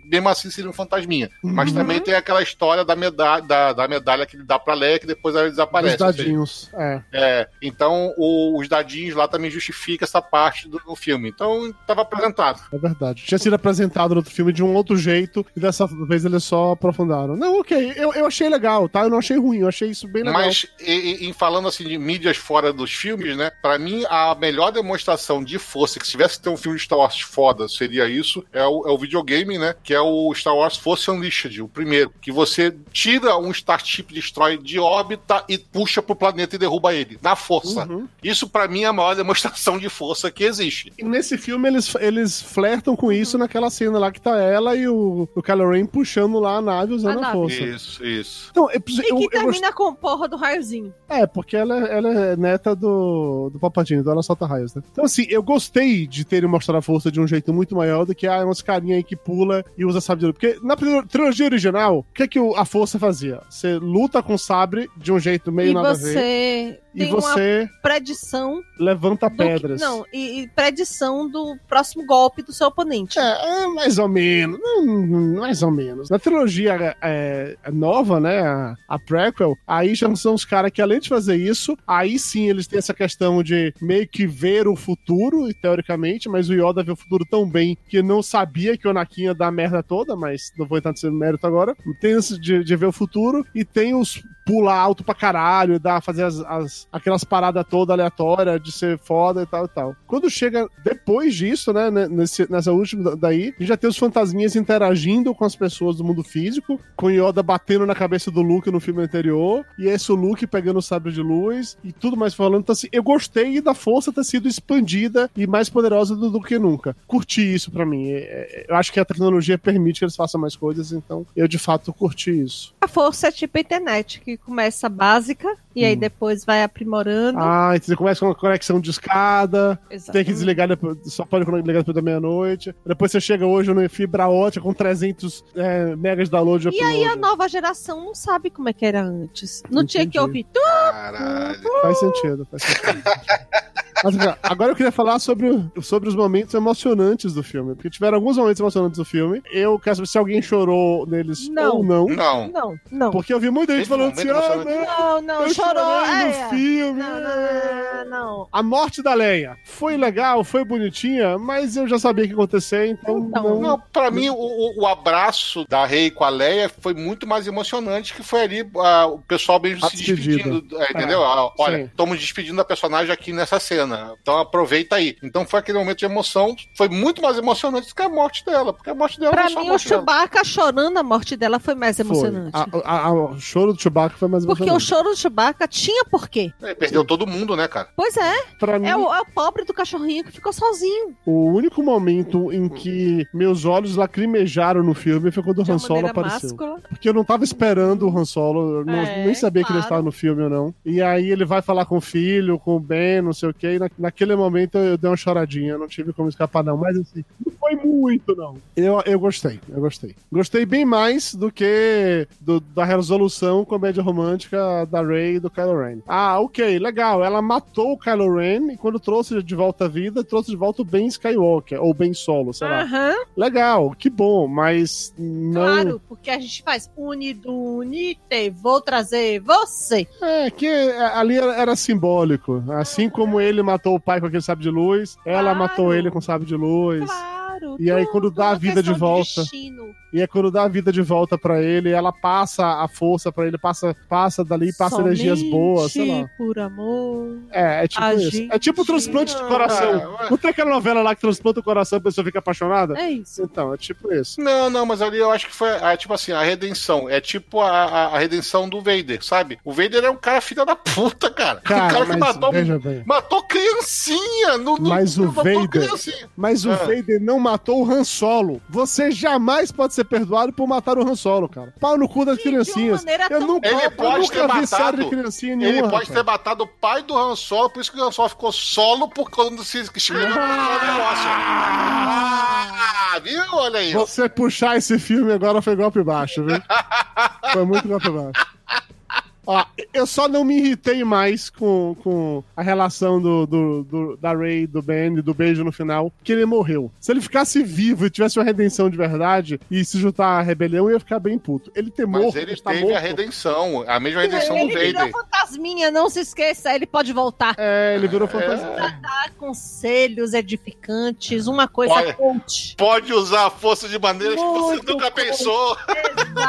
mesmo assim seria um fantasminha. Mas Uhum. também tem aquela história da medalha, da, da medalha que ele dá pra Leia, que depois ela Os desaparece. seja, dadinhos. É. é, então o- os dadinhos lá também justifica essa parte do, do filme. Então estava apresentado. É verdade. Tinha sido apresentado no outro filme de um outro jeito e dessa vez eles só aprofundaram. Não, ok. Eu, eu achei legal, tá? Eu não achei ruim, eu achei isso bem legal. Mas e- e- em falando assim de mídias fora dos filmes, né? Pra mim a melhor demonstração de força que se tivesse que ter um filme de Star Wars foda seria isso é o, é o videogame, né? Que é o Star Wars Force Unleashed, o primeiro, que você tira um Starship Destroyer de órbita e puxa pro planeta e derruba ele na força. Uhum. Isso pra mim é a maior demonstração de força que existe. E nesse filme eles, eles flertam com isso naquela cena lá que tá ela e o, o Kylo Ren puxando lá a nave usando A a, nave. força. Isso, isso. Então, eu, E eu, que eu termina com porra do raiozinho. É, porque ela, ela é neta do, do Papadinho, então ela solta raios, né? Então, assim, eu gostei de terem mostrado a força de um jeito muito maior do que ah, umas carinhas aí que pula e usa sabre de luz. Porque na tri- trilogia original, o que, é que a força fazia? Você luta com sabre de um jeito meio e nada a ver. Você E tem uma você predição levanta do que- pedras. não, e, e predição do próximo golpe do seu oponente. É, é, mais ou menos. Mais ou menos. Na trilogia é, nova, né? A, a prequel, aí já são os caras que, além de fazer isso, aí sim eles têm essa questão de meio que ver o futuro, teoricamente, mas o Yoda vê o futuro tão bem que não sabia que o Anakin ia dar a merda toda, mas não vou entrar nesse mérito agora. Tem esse de, de ver o futuro e tem os pular alto pra caralho, dar, fazer as, as- aquelas paradas todas aleatórias de ser foda e tal e tal. Quando chega depois disso, né, nesse- nessa última daí, a gente já tem os fantasminhas interagindo com as pessoas do mundo físico, com Yoda batendo na cabeça do Luke no filme anterior, e esse o Luke pegando o sabre de luz e tudo mais falando. Então, assim, eu gostei da força ter sido expandida e mais poderosa do, do que nunca. Curti isso pra mim. É, é, Eu acho que a tecnologia permite que eles façam mais coisas, então eu de fato curti isso. A força é tipo internet, que começa básica e aí depois vai aprimorando. Hum. Ah, então você começa com uma conexão de escada, tem que desligar, depois, só pode ligar depois da meia-noite. Depois você chega hoje no fibra ótica com 300 é, megas de download. E aí a nova geração não sabe como é que era antes. Não tinha que Entendi. ouvir. Caralho. Faz sentido, faz sentido. Mas, cara, agora eu queria falar sobre, sobre os momentos emocionantes do filme. Porque tiveram alguns momentos emocionantes do filme. Eu quero saber se alguém chorou neles Não. ou não. Não. Não, não. Porque eu vi muita gente Teve falando assim: ah, não, Não, não, eu chorou. chorei no É. filme. Não, não, não. A morte da Leia foi legal, foi bonitinha, mas eu já sabia o que ia acontecer, então, Então, não. Não, pra mim, o, o- abraço da Rei com a Leia foi muito mais emocionante que foi ali ah, o pessoal mesmo A se despedida. despedindo. é, entendeu? Ah, Olha, estamos despedindo da personagem aqui nessa cena. Então aproveita aí. Então foi aquele momento de emoção. Foi muito mais emocionante do que a morte dela. Porque a morte dela Pra foi só a mim, o morte dela. Chewbacca chorando a morte dela foi mais Foi. emocionante. A- a- a- o choro do Chewbacca foi mais Porque o emocionante. choro do Chewbacca tinha porquê. É, perdeu todo mundo, né, cara? Pois é, Pra mim, é o, é o pobre do cachorrinho que ficou sozinho. o único momento em que meus olhos lacrimejaram no filme foi quando o Han Solo apareceu. máscula. Porque eu não tava esperando o Han Solo, eu não- É, nem sabia que ele claro. estava no filme ou não. E aí ele vai falar com o filho, com o Ben, não sei o quê, e na- naquele momento eu dei uma choradinha, não tive como escapar não, mas assim, não foi muito não. Eu, eu gostei, eu gostei. Gostei bem mais do que do- da resolução comédia romântica da Rey e do Kylo Ren. Ah, ok, legal, ela matou o Kylo Ren e quando trouxe de volta a vida, trouxe de volta o Ben Skywalker, ou Ben Solo, sei lá. Aham, Legal, que bom, mas não... claro, porque a gente faz unido, unite, vou trazer você. É, que ali era, era simbólico. Assim como ele matou o pai com aquele sabre de luz, ela Claro. matou ele com sabre de luz. Claro. E aí, quando dá a vida de volta. destino. E é quando dá a vida de volta pra ele, ela passa a força pra ele, passa, passa dali, passa energias Somente boas, sei lá. por amor. É, é tipo A isso. gente- É tipo transplante de coração. Ah, Não tem aquela novela lá que transplanta o coração e a pessoa fica apaixonada? É isso. Então, é tipo isso. Não, não, mas ali eu acho que foi, ah, tipo assim, a redenção. É tipo a, a, a redenção do Vader, sabe? O Vader é um cara filha da puta, cara. Cara, o cara que matou, matou criancinha. No, no- Mas o Vader- criancinha. Mas o Ah. Vader não matou o Han Solo. Você jamais pode ser perdoado por matar o Han Solo, cara. Pau no cu das E uma criancinhas. Eu nunca, Ele eu pode nunca ter vi matado. série de criancinha nenhuma. Ele pode rapaz. ter matado o pai do Han Solo, por isso que o Han Solo ficou solo por quando se escreveu no negócio. Ah, viu? Olha aí. Você puxar esse filme agora foi golpe baixo, viu? foi muito golpe baixo. Ó, eu só não me irritei mais com, com a relação do, do, do- da Ray, do Ben do beijo no final, que ele morreu. Se ele ficasse vivo e tivesse uma redenção de verdade e se juntar à rebelião, eu ia ficar bem puto. Ele ter Mas morto, ele tá teve morto. a redenção, a mesma redenção do ele virou Vader. fantasminha, não se esqueça, ele pode voltar. É, ele virou fantasma. Dar conselhos edificantes, uma coisa coach. Pode usar a força de maneiras que você Muito nunca pensou.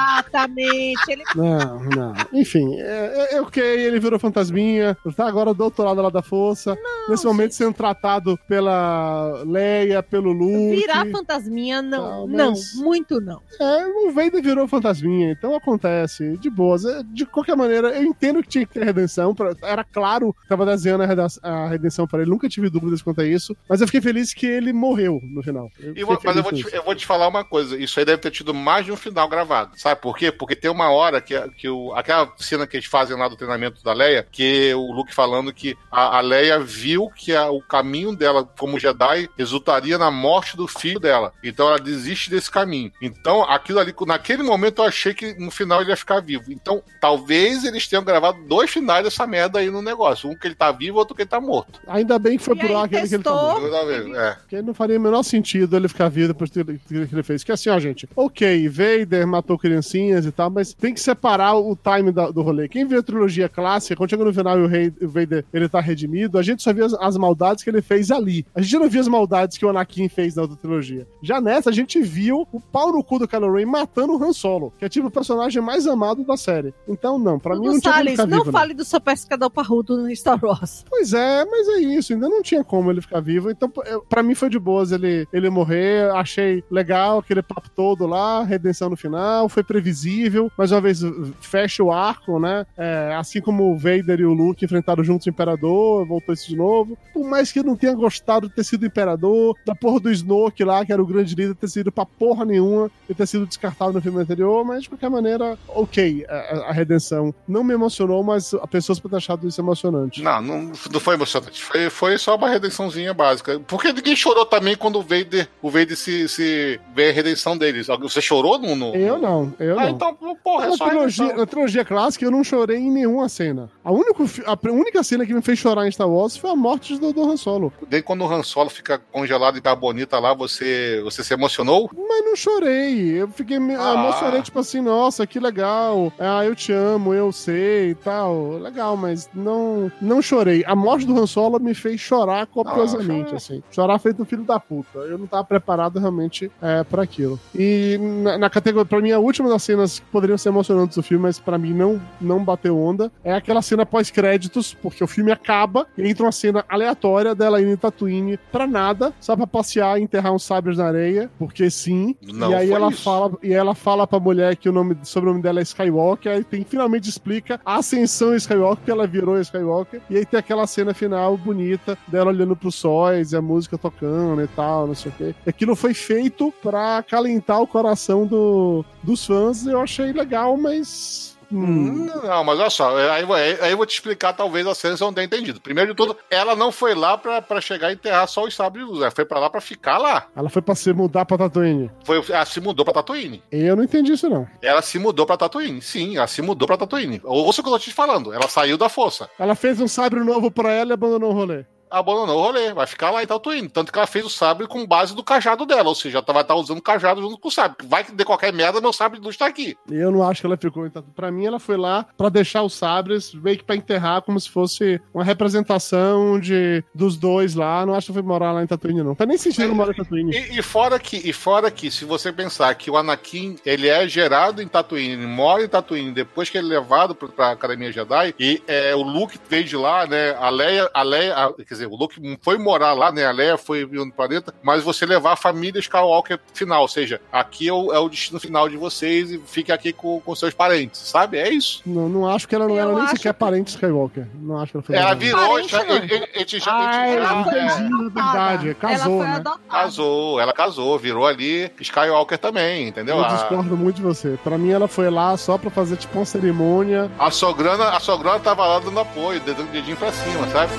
Exatamente. Ele Não, não. Enfim, é, é, é ok, ele virou fantasminha, tá agora do outro lado lá da força. Nesse momento sendo tratado pela Leia, pelo Luke. virar fantasminha, não. Não, mas- Não, muito não. É, o Vader virou fantasminha, então acontece, de boas. É, De qualquer maneira, eu entendo que tinha que ter redenção, pra- era claro que tava desenhando a, redenção pra ele, nunca tive dúvidas quanto a isso, mas eu fiquei feliz que ele morreu no final. Eu E mas eu vou, te, eu vou te falar uma coisa. Isso aí deve ter tido mais de um final gravado. Sabe por quê? Porque tem uma hora que, que o, aquela cena que eles fazem lá do treinamento da Leia, que o Luke falando que a, a Leia viu que a- o caminho dela como Jedi resultaria na morte do filho dela. Então ela desiste desse caminho. Então, aquilo ali, naquele momento eu achei que no final ele ia ficar vivo. Então, talvez eles tenham gravado dois finais dessa merda aí no negócio. Um que ele tá vivo, outro que ele tá morto. Ainda bem que foi E por lá aquele que ele tá testou. morto. É. Porque não faria o menor sentido ele ficar vivo depois do que ele fez. Que assim, ó, gente, ok, Vader matou criancinhas e tal, mas tem que separar o time da- do rolê. Quem viu a trilogia clássica, quando chega no final e o, rei, o Vader ele tá redimido, a gente só via as, as maldades que ele fez ali. A gente não via as maldades que o Anakin fez na outra trilogia. Já nessa, a gente viu o pau no cu do Kylo Ren matando o Han Solo, que é tipo o personagem mais amado da série. Então, não, pra mim não tinha como Salles, não vivo, não. fale do seu pescador parrudo no Star Wars. Pois é, mas é isso, ainda não tinha como ele ficar vivo. Então, pra mim foi de boas ele, ele morrer. Achei legal aquele papo todo lá, redenção no final, foi previsível. Mais uma vez, fecha o arco, né? É, assim como o Vader e o Luke enfrentaram juntos o Imperador, voltou isso de novo. Por mais que eu não tenha gostado de ter sido Imperador, da porra do Snoke lá, que era o grande líder, ter sido pra porra nenhuma e ter sido descartado no filme anterior, mas de qualquer maneira, ok, a, a- a redenção. Não me emocionou, mas a pessoas podem ter achado isso emocionante. Não, não, não foi emocionante. Foi, foi só uma redençãozinha básica. Porque ninguém chorou também quando o Vader, o Vader se, se vê a redenção deles. Você chorou no. no- Eu não, eu Ah, não. então, porra, é na, só a trilogia, na trilogia clássica, eu não chorei em nenhuma cena. A, único, fi- a única cena que me fez chorar em Star Wars foi a morte do, do Han Solo. Desde quando o Han Solo fica congelado e tá bonita lá, você, você se emocionou? Mas não chorei. Eu fiquei Ah. emocionei, tipo assim, nossa, que legal. Ah, eu te amo, eu sei e tal. Legal, mas não, não chorei. A morte do Han Solo me fez chorar copiosamente, Ah, assim. Chorar feito um filho da puta. Eu não tava preparado realmente é, para aquilo. E na, na categoria, pra mim, a última das cenas que poderiam ser emocionantes do filme, mas pra mim não, não bateu onda, é aquela cena pós-créditos, porque o filme acaba e entra uma cena aleatória dela indo em Tatooine pra nada, só pra passear e enterrar uns sabres na areia, porque sim. Não e aí ela isso. fala e ela fala pra mulher que o nome, sobrenome dela é Skywalker, aí tem finalmente explica a ascensão Skywalker, que ela virou Skywalker, e aí tem aquela cena final bonita dela olhando pros sóis e a música tocando e tal, não sei o quê. Aquilo foi feito pra acalentar o coração do, dos fãs, eu achei legal, mas. Hum, Não, mas olha só, aí, aí- aí eu vou te explicar talvez a cena você não tenha entendido. Primeiro de tudo, ela não foi lá pra, pra chegar e enterrar só os sabres de luz, ela foi pra lá pra ficar lá. Ela foi pra se mudar pra Tatooine. Foi, ela se mudou pra Tatooine. Eu não entendi isso, não. Ela se mudou pra Tatooine. Sim, ela se mudou pra Tatooine. Ouça o que eu tô te falando. Ela saiu da força. Ela fez um sabre novo pra ela e abandonou o rolê. Abandonou o rolê. Vai ficar lá em Tatooine. Tanto que ela fez o sabre com base do cajado dela. Ou seja, ela vai estar usando o cajado junto com o sabre. Vai que de qualquer merda, meu sabre de luz tá aqui. Eu não acho que ela ficou em Tatooine. Pra mim, ela foi lá pra deixar os sabres, meio que pra enterrar, como se fosse uma representação de, dos dois lá. Não acho que foi morar lá em Tatooine, não. Tá nem sentindo morar em Tatooine. E, e fora que, e fora que, se você pensar que o Anakin ele é gerado em Tatooine, mora em Tatooine depois que ele é levado pra, pra Academia Jedi, e é, o Luke veio de lá, né? A Leia, a Leia, a- dizer, o Luke foi morar lá, né? A Leia foi no planeta, mas você levar a família Skywalker final, ou seja, aqui é o, é o destino final de vocês e fique aqui com, com seus parentes, sabe? É isso. Não, não acho que ela não Eu era nem sequer que- parente Skywalker. Não acho que ela foi. Ela virou. Parente, já- não. ele- ele- ele já- Ah, ela é, entendi, é verdade. ela Casou, foi né? casou, ela casou, virou ali Skywalker também, entendeu? Eu A, discordo muito de você. Pra mim, ela foi lá só pra fazer, tipo, uma cerimônia. a sograna, a sograna tava lá dando apoio, dedinho pra cima, sabe?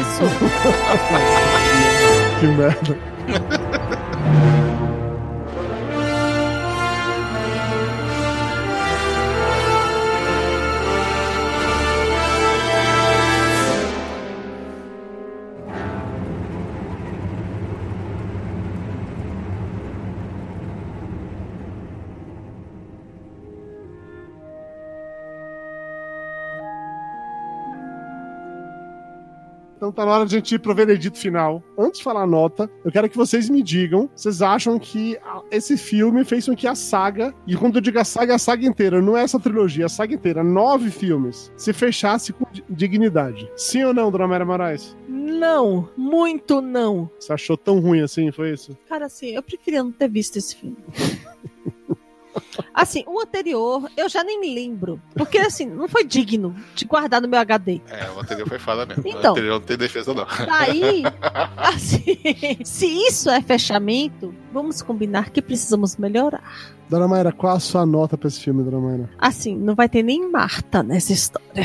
Isso. Que merda. Então tá na hora de a gente ir pro veredito final. Antes de falar a nota, eu quero que vocês me digam, vocês acham que esse filme fez com que a saga, e quando eu digo a saga, é a saga inteira, não é essa trilogia, é a saga inteira, nove filmes, se fechasse com di- dignidade. Sim ou não, Dona Maria Moraes? Não, muito não. Você achou tão ruim assim, foi isso? Cara, assim, eu preferia não ter visto esse filme. Assim, o anterior, eu já nem me lembro. Porque, assim, não foi digno de guardar no meu HD. É, o anterior foi foda mesmo. Então. O anterior não tem defesa, não. Daí, assim, se isso é fechamento, vamos combinar que precisamos melhorar. Dona Mayra, qual a sua nota pra esse filme, Dona Mayra? Assim, não vai ter nem Marta nessa história.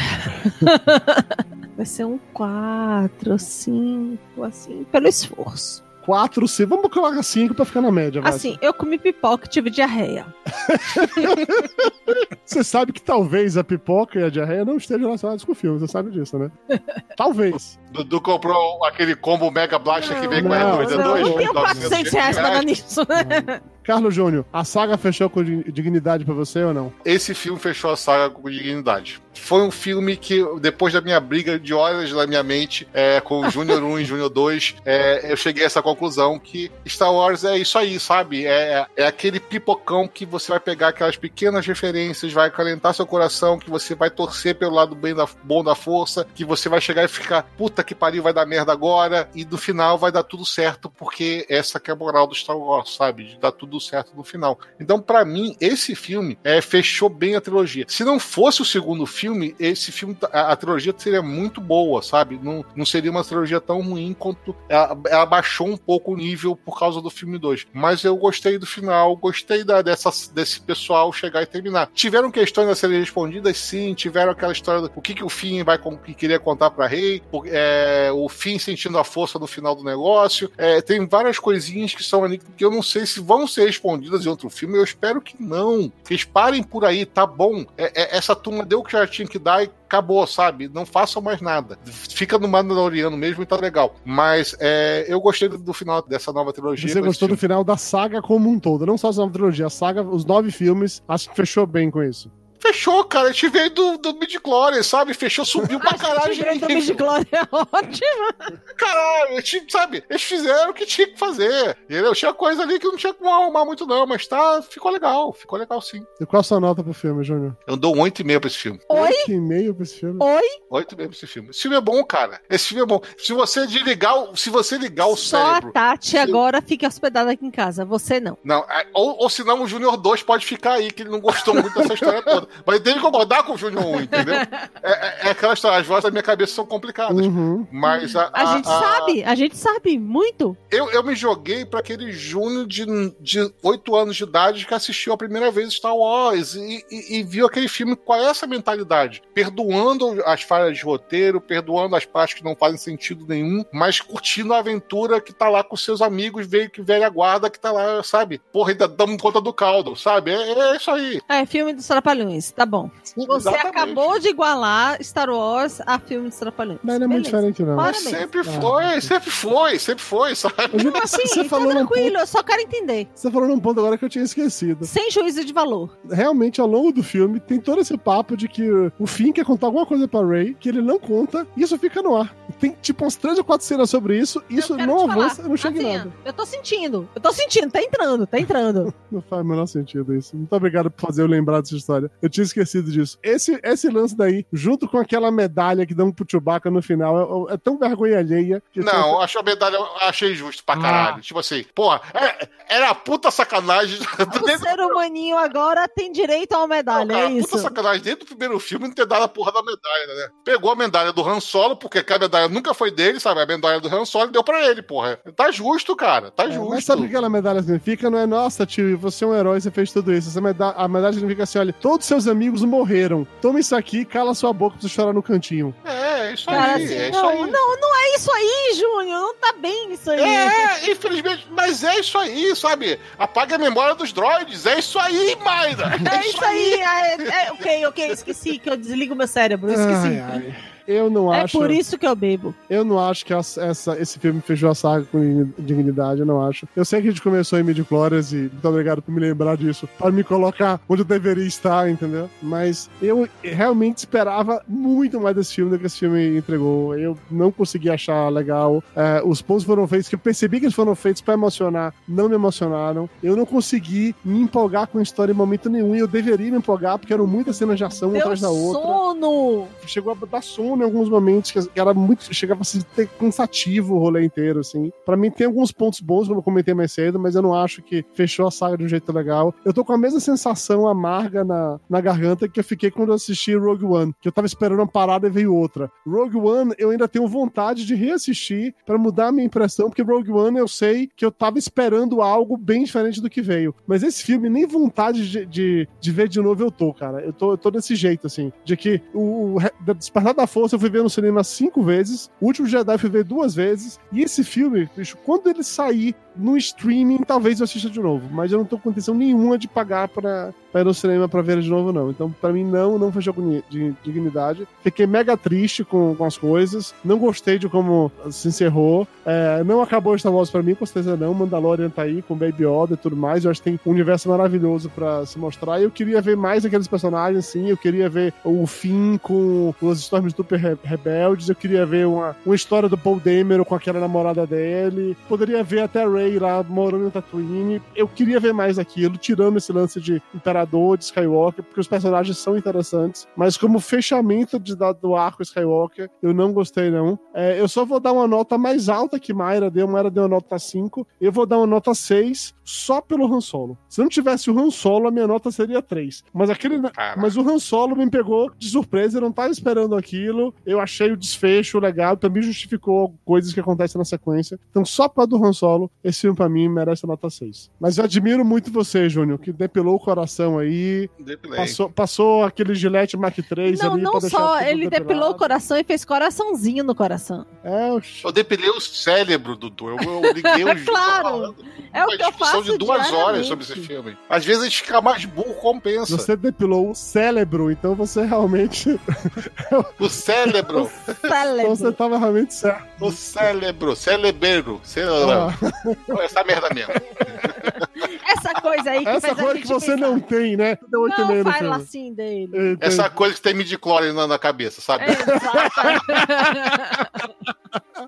Vai ser um 4, 5, assim, pelo esforço. Quatro, cinco. Vamos colocar cinco pra ficar na média, vai. Assim, eu comi pipoca e tive diarreia. Você sabe que talvez a pipoca e a diarreia não estejam relacionadas com o filme, você sabe disso, né? talvez. Dudu comprou aquele combo Mega Blaster que vem com Não, R2 Não, D2. eu tenho 900 400 reais pra dar nisso, né? Carlos Júnior, a saga fechou com di- dignidade pra você ou não? Esse filme fechou a saga com dignidade. Foi um filme que, depois da minha briga de horas na minha mente é, com o Júnior 1 e Júnior 2, é, eu cheguei a essa conclusão que Star Wars é isso aí, sabe? É, é aquele pipocão que você vai pegar aquelas pequenas referências, vai acalentar seu coração, que você vai torcer pelo lado bem da, bom da força, que você vai chegar e ficar, puta que pariu, vai dar merda agora, e no final vai dar tudo certo, porque essa que é a moral do Star Wars, sabe? De dar tudo certo no final. Então, pra mim, esse filme é, fechou bem a trilogia. Se não fosse o segundo filme, esse filme, a, a trilogia seria muito boa, sabe? Não, não seria uma trilogia tão ruim quanto. Ela, ela baixou um pouco o nível por causa do filme 2. Mas eu gostei do final, gostei da, dessa, desse pessoal chegar e terminar. Tiveram questões a serem respondidas, sim. Tiveram aquela história do o que, que o Finn vai que queria contar pra Rei, o- é, o Finn sentindo a força no final do negócio. É, tem várias coisinhas que são ali que eu não sei se vão ser respondidas em outro filme. Eu espero que não. Que eles parem por aí, tá bom. É- é- essa turma deu o que já tinha que dar e acabou, sabe? Não façam mais nada. Fica no Mandaloriano mesmo e tá legal. Mas é, eu gostei do, final dessa nova trilogia. Você gostou do final da saga como um todo, não só a nova trilogia, a saga, os nove filmes, acho que fechou bem com isso. Fechou, cara. A gente veio do, do mid-glorious, sabe? Fechou, subiu pra caralho. Tirei do Miss Glória é ótimo. Caralho, a gente, sabe? Eles fizeram o que tinha que fazer. Entendeu? Tinha coisa ali que não tinha como arrumar muito, não, mas tá. Ficou legal. Ficou legal sim. E qual a sua nota pro filme, Júnior? Eu dou um 8,5 pra esse filme. Oi? Que e-mail pra esse filme? Oi? 8,5 pra esse filme. Esse filme é bom, cara. Esse filme é bom. Se você desligar, o- se você ligar o Só a cérebro. Tati agora fica hospedada aqui em casa. Você não. Não, é- ou, ou senão o Júnior 2 pode ficar aí, que ele não gostou muito dessa história toda. Mas ele tem que concordar com o Júnior 1, entendeu? É, é- é aquela história, as vozes da minha cabeça são complicadas. Uhum. Mas a, A, gente sabe, a gente sabe muito. Eu, eu me joguei pra aquele Júnior de, de 8 anos de idade que assistiu a primeira vez Star Wars e, e- e viu aquele filme com essa mentalidade. Perdoando as falhas de roteiro, perdoando as partes que não fazem sentido nenhum, mas curtindo a aventura que tá lá com seus amigos, veio que velha guarda que tá lá, sabe? Porra, ainda damos conta do caldo, sabe? É, é isso aí. É, filme dos Trapalhões, tá bom. Você Exatamente. acabou de igualar Star Wars a filme dos Trapalhões. Mas não é muito diferente, não. Mas Parabéns. sempre foi, sempre foi, sempre foi, sabe? Júnior, Assim, você, tá falou ponto, tranquilo, eu só quero entender. você falou num ponto agora que eu tinha esquecido. Sem juízo de valor. Realmente, ao longo do filme, tem todo esse papo de que o Finn quer contar alguma coisa pra Ray, que ele não conta, e isso fica no ar. tem tipo umas três ou quatro cenas sobre isso, isso não avança, não chega em assim, nada. Eu tô sentindo, eu tô sentindo, tá entrando, tá entrando. Não faz o menor sentido isso. Muito obrigado por fazer eu lembrar dessa história. Eu tinha esquecido disso. Esse, esse lance daí, junto com aquela medalha que dão pro Chewbacca no final, é, é tão vergonha alheia. Que Não, acho a medalha, achei justo pra caralho. Tipo assim, porra, é- era a puta sacanagem. O ser humaninho agora tem direito a uma medalha, Cara, é isso. puta sacanagem dentro do primeiro filme não ter dado a porra da medalha, né? Pegou a medalha do Han Solo, porque a medalha nunca foi dele, sabe? A medalha do Han Solo e deu pra ele, porra. Tá justo, cara. Tá É, justo. mas sabe o que aquela medalha significa? Não é, nossa, tio, você é um herói, você fez tudo isso. Essa medalha, a medalha significa assim: olha, todos seus amigos morreram. Toma isso aqui, cala sua boca pra você chorar no cantinho. É, é isso Cara, aí. assim, é isso não, aí. não, não é isso aí, Júnior. Não tá bem isso aí. É, infelizmente, mas é isso aí, sabe? Apaga a memória dos droids, é isso aí, Mayra! É isso aí. É, é, ok, ok, esqueci que eu desligo meu cérebro, esqueci. Ai, ai. Eu não É acho. por isso que eu bebo. Eu não acho que essa, esse filme fechou a saga com dignidade, eu não acho. Eu sei que a gente começou em Midichlorians e muito obrigado por me lembrar disso, para me colocar onde eu deveria estar, entendeu? Mas eu realmente esperava muito mais desse filme do que esse filme entregou. Eu não consegui achar legal. É, os pontos foram feitos que eu percebi que eles foram feitos para emocionar, não me emocionaram. Eu não consegui me empolgar com a história em momento nenhum e eu deveria me empolgar porque eram muitas cenas de ação uma atrás da outra sono. chegou a dar sono em alguns momentos, que era muito. Chegava a ser cansativo o rolê inteiro, assim. Pra mim tem alguns pontos bons, como eu comentei mais cedo, mas eu não acho que fechou a saga de um jeito legal. Eu tô com a mesma sensação amarga na, na garganta que eu fiquei quando eu assisti Rogue One, que eu tava esperando uma parada e veio outra. Rogue One, eu ainda tenho vontade de reassistir pra mudar a minha impressão, porque Rogue One eu sei que eu tava esperando algo bem diferente do que veio. Mas esse filme, nem vontade de, de, de ver de novo eu tô, cara. Eu tô, eu tô desse jeito, assim. De que o, o Despertar da Força eu fui ver no cinema cinco vezes, o Último Jedi eu fui ver duas vezes, e esse filme, bicho, quando ele sair no streaming, talvez eu assista de novo. Mas eu não tô com intenção nenhuma de pagar pra ir no cinema pra ver de novo, não. Então, pra mim, não, não com ni- de dignidade. Fiquei mega triste com, com as coisas. Não gostei de como se encerrou. É, não acabou Star Wars pra mim, com certeza não. Mandalorian tá aí com Baby Yoda e tudo mais. Eu acho que tem um universo maravilhoso pra se mostrar. E eu queria ver mais aqueles personagens, sim. Eu queria ver o Finn com os Stormtrooper re rebeldes. Eu queria ver uma, uma história do Paul Dameron com aquela namorada dele. Poderia ver até a Rey lá morando em Tatooine. Eu queria ver mais aquilo, tirando esse lance de Imperador, de Skywalker, porque os personagens são interessantes. Mas como fechamento de, da- do arco Skywalker, eu não gostei, não. É, eu só vou dar uma nota mais alta que Mayra deu. Mayra deu uma nota 5. Eu vou dar uma nota 6 só pelo Han Solo. Se não tivesse o Han Solo, a minha nota seria 3. Mas aquele. Caraca. Mas o Han Solo me pegou de surpresa, eu não tava esperando aquilo. Eu achei o desfecho legal, também justificou coisas que acontecem na sequência. Então, só para do Han Solo, esse filme pra mim merece a nota 6. Mas eu admiro muito você, Júnior, que depilou o coração aí, Depilei. passou, passou aquele Gillette Mark III Não, ali não deixar só, ele depilado. depilou o coração e fez coraçãozinho no coração. É, o Eu depilei o cérebro, Dudu. Eu, eu liguei o Claro. É o uma que eu discussão faço de duas horas sobre esse filme. Às vezes a gente fica mais burro, compensa. Você depilou o cérebro, então você realmente. O cérebro. Então você tava realmente certo. o cérebro. Cérebro. Cérebro. Ah, Essa merda mesmo. Essa coisa aí que essa faz a coisa que você pensar. não tem, né? Não no fala assim dele. Entendi. Essa coisa que tem midi-chlorian na, na cabeça, sabe? Exato.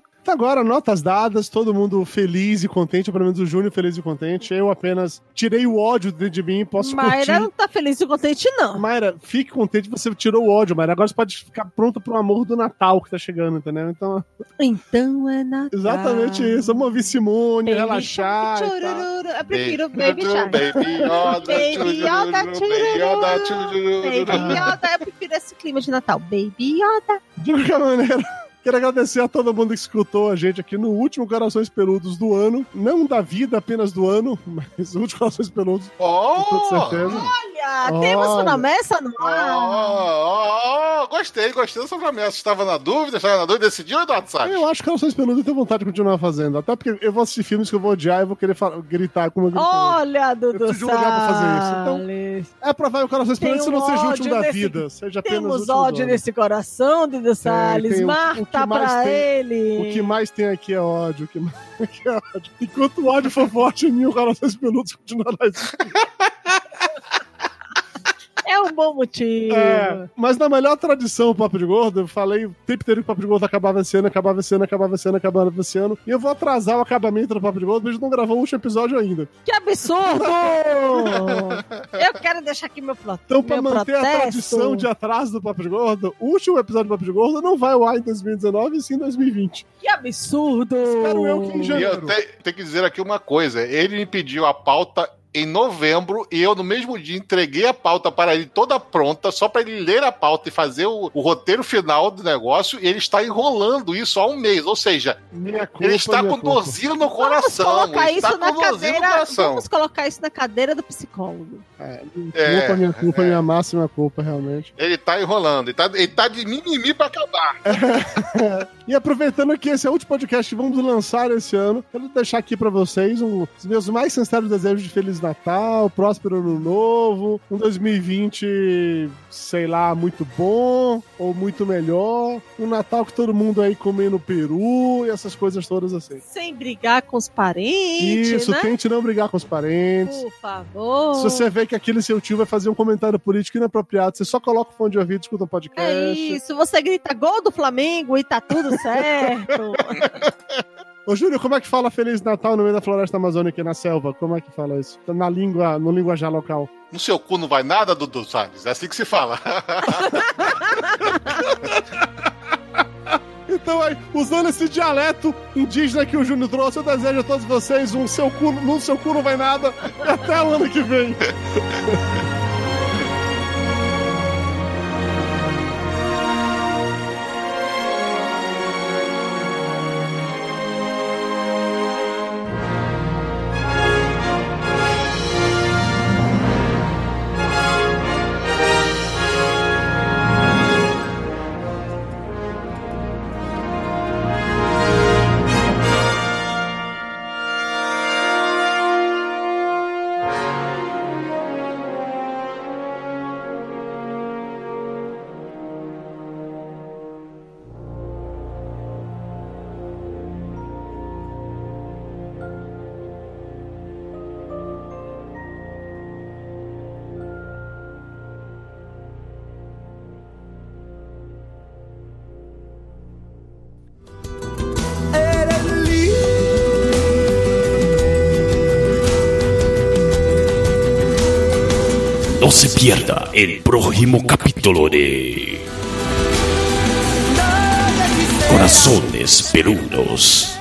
Então agora, notas dadas, todo mundo feliz e contente, pelo menos o Júnior feliz e contente. Eu apenas tirei o ódio dentro de mim, posso Mayra curtir. não tá feliz e contente, não. Mayra, fique contente, você tirou o ódio, Mayra. Agora você pode ficar pronto pro amor do Natal que tá chegando, entendeu? Então, Então é Natal. exatamente isso. Vamos ouvir Simone, Baby relaxar e. Eu prefiro Baby Baby Shark. Baby Yoda, Baby Yoda. Baby Yoda, eu prefiro esse clima de Natal. Baby Yoda. De qualquer maneira, quero agradecer a todo mundo que escutou a gente aqui no último Corações Peludos do ano. Não da vida apenas do ano, mas o último Corações Peludos, com toda Oh! certeza. Olha, temos Olha. promessa no Oh, ar. oh, oh, gostei, gostei dessa promessa. Estava na dúvida, estava na dúvida, decidiu, Eduardo Salles? Eu acho que Corações Peludos eu tenho vontade de continuar fazendo. Até porque eu vou assistir filmes que eu vou odiar e vou querer gritar como eu grito. Olha, Dudu preciso de um lugar pra fazer isso, então- Salles. É provável que Corações Tem Peludos não um seja o último da nesse- vida. Seja apenas o Temos ódio do nesse coração, Dudu Salles. tem, o- o Marta que mais pra tem- ele. O que mais tem aqui é ódio. O que mais aqui é ódio. Enquanto o ódio for forte em mim, o Corações Peludos continuará existindo. É um bom motivo. É, mas na melhor tradição do Papo de Gordo, eu falei o tempo inteiro que o Papo de Gordo acabava esse ano, acabava esse ano, acabava esse ano, acabava esse ano. E eu vou atrasar o acabamento do Papo de Gordo, mas a gente não gravou o último episódio ainda. Que absurdo! eu quero deixar aqui meu plot. Então, pra meu manter protesto. a tradição de atraso do Papo de Gordo, o último episódio do Papo de Gordo não vai ao ar em 2019, e sim em 2020. Que absurdo! Espero eu que em E janeiro. eu te- tenho que dizer aqui uma coisa: ele me pediu a pauta em novembro e eu no mesmo dia entreguei a pauta para ele toda pronta, só para ele ler a pauta e fazer o, o roteiro final do negócio, e ele está enrolando isso há um mês. Ou seja, culpa, ele está com dorzinho no coração. Vamos colocar está isso na cadeira. coração. Vamos colocar isso na cadeira do psicólogo. É, minha É, culpa, minha culpa, é. minha máxima culpa, realmente. Ele tá enrolando, ele tá, ele tá de mimimi pra acabar. E aproveitando que esse é o último podcast que vamos lançar esse ano, quero deixar aqui pra vocês um, os meus mais sinceros desejos de Feliz Natal, próspero Ano Novo, um 2020, sei lá, muito bom ou muito melhor, um Natal que todo mundo aí comendo peru e essas coisas todas assim. Sem brigar com os parentes, Isso, né? tente não brigar com os parentes. Por favor. Se você vê que aquele seu tio vai fazer um comentário político inapropriado, você só coloca o fone de ouvido e escuta um podcast. É isso, você grita gol do Flamengo e tá tudo certo. Ô, Júlio, como é que fala Feliz Natal no meio da floresta amazônica e na selva? Como é que fala isso? Na língua, no linguajar local. No seu cu não vai nada, Dudu Salles. É assim que se fala. Então, aí, usando esse dialeto indígena que o Júnior trouxe, eu desejo a todos vocês um seu cu, no seu cu não vai nada e até o ano que vem. se pierda el próximo capítulo de Corazones Peludos.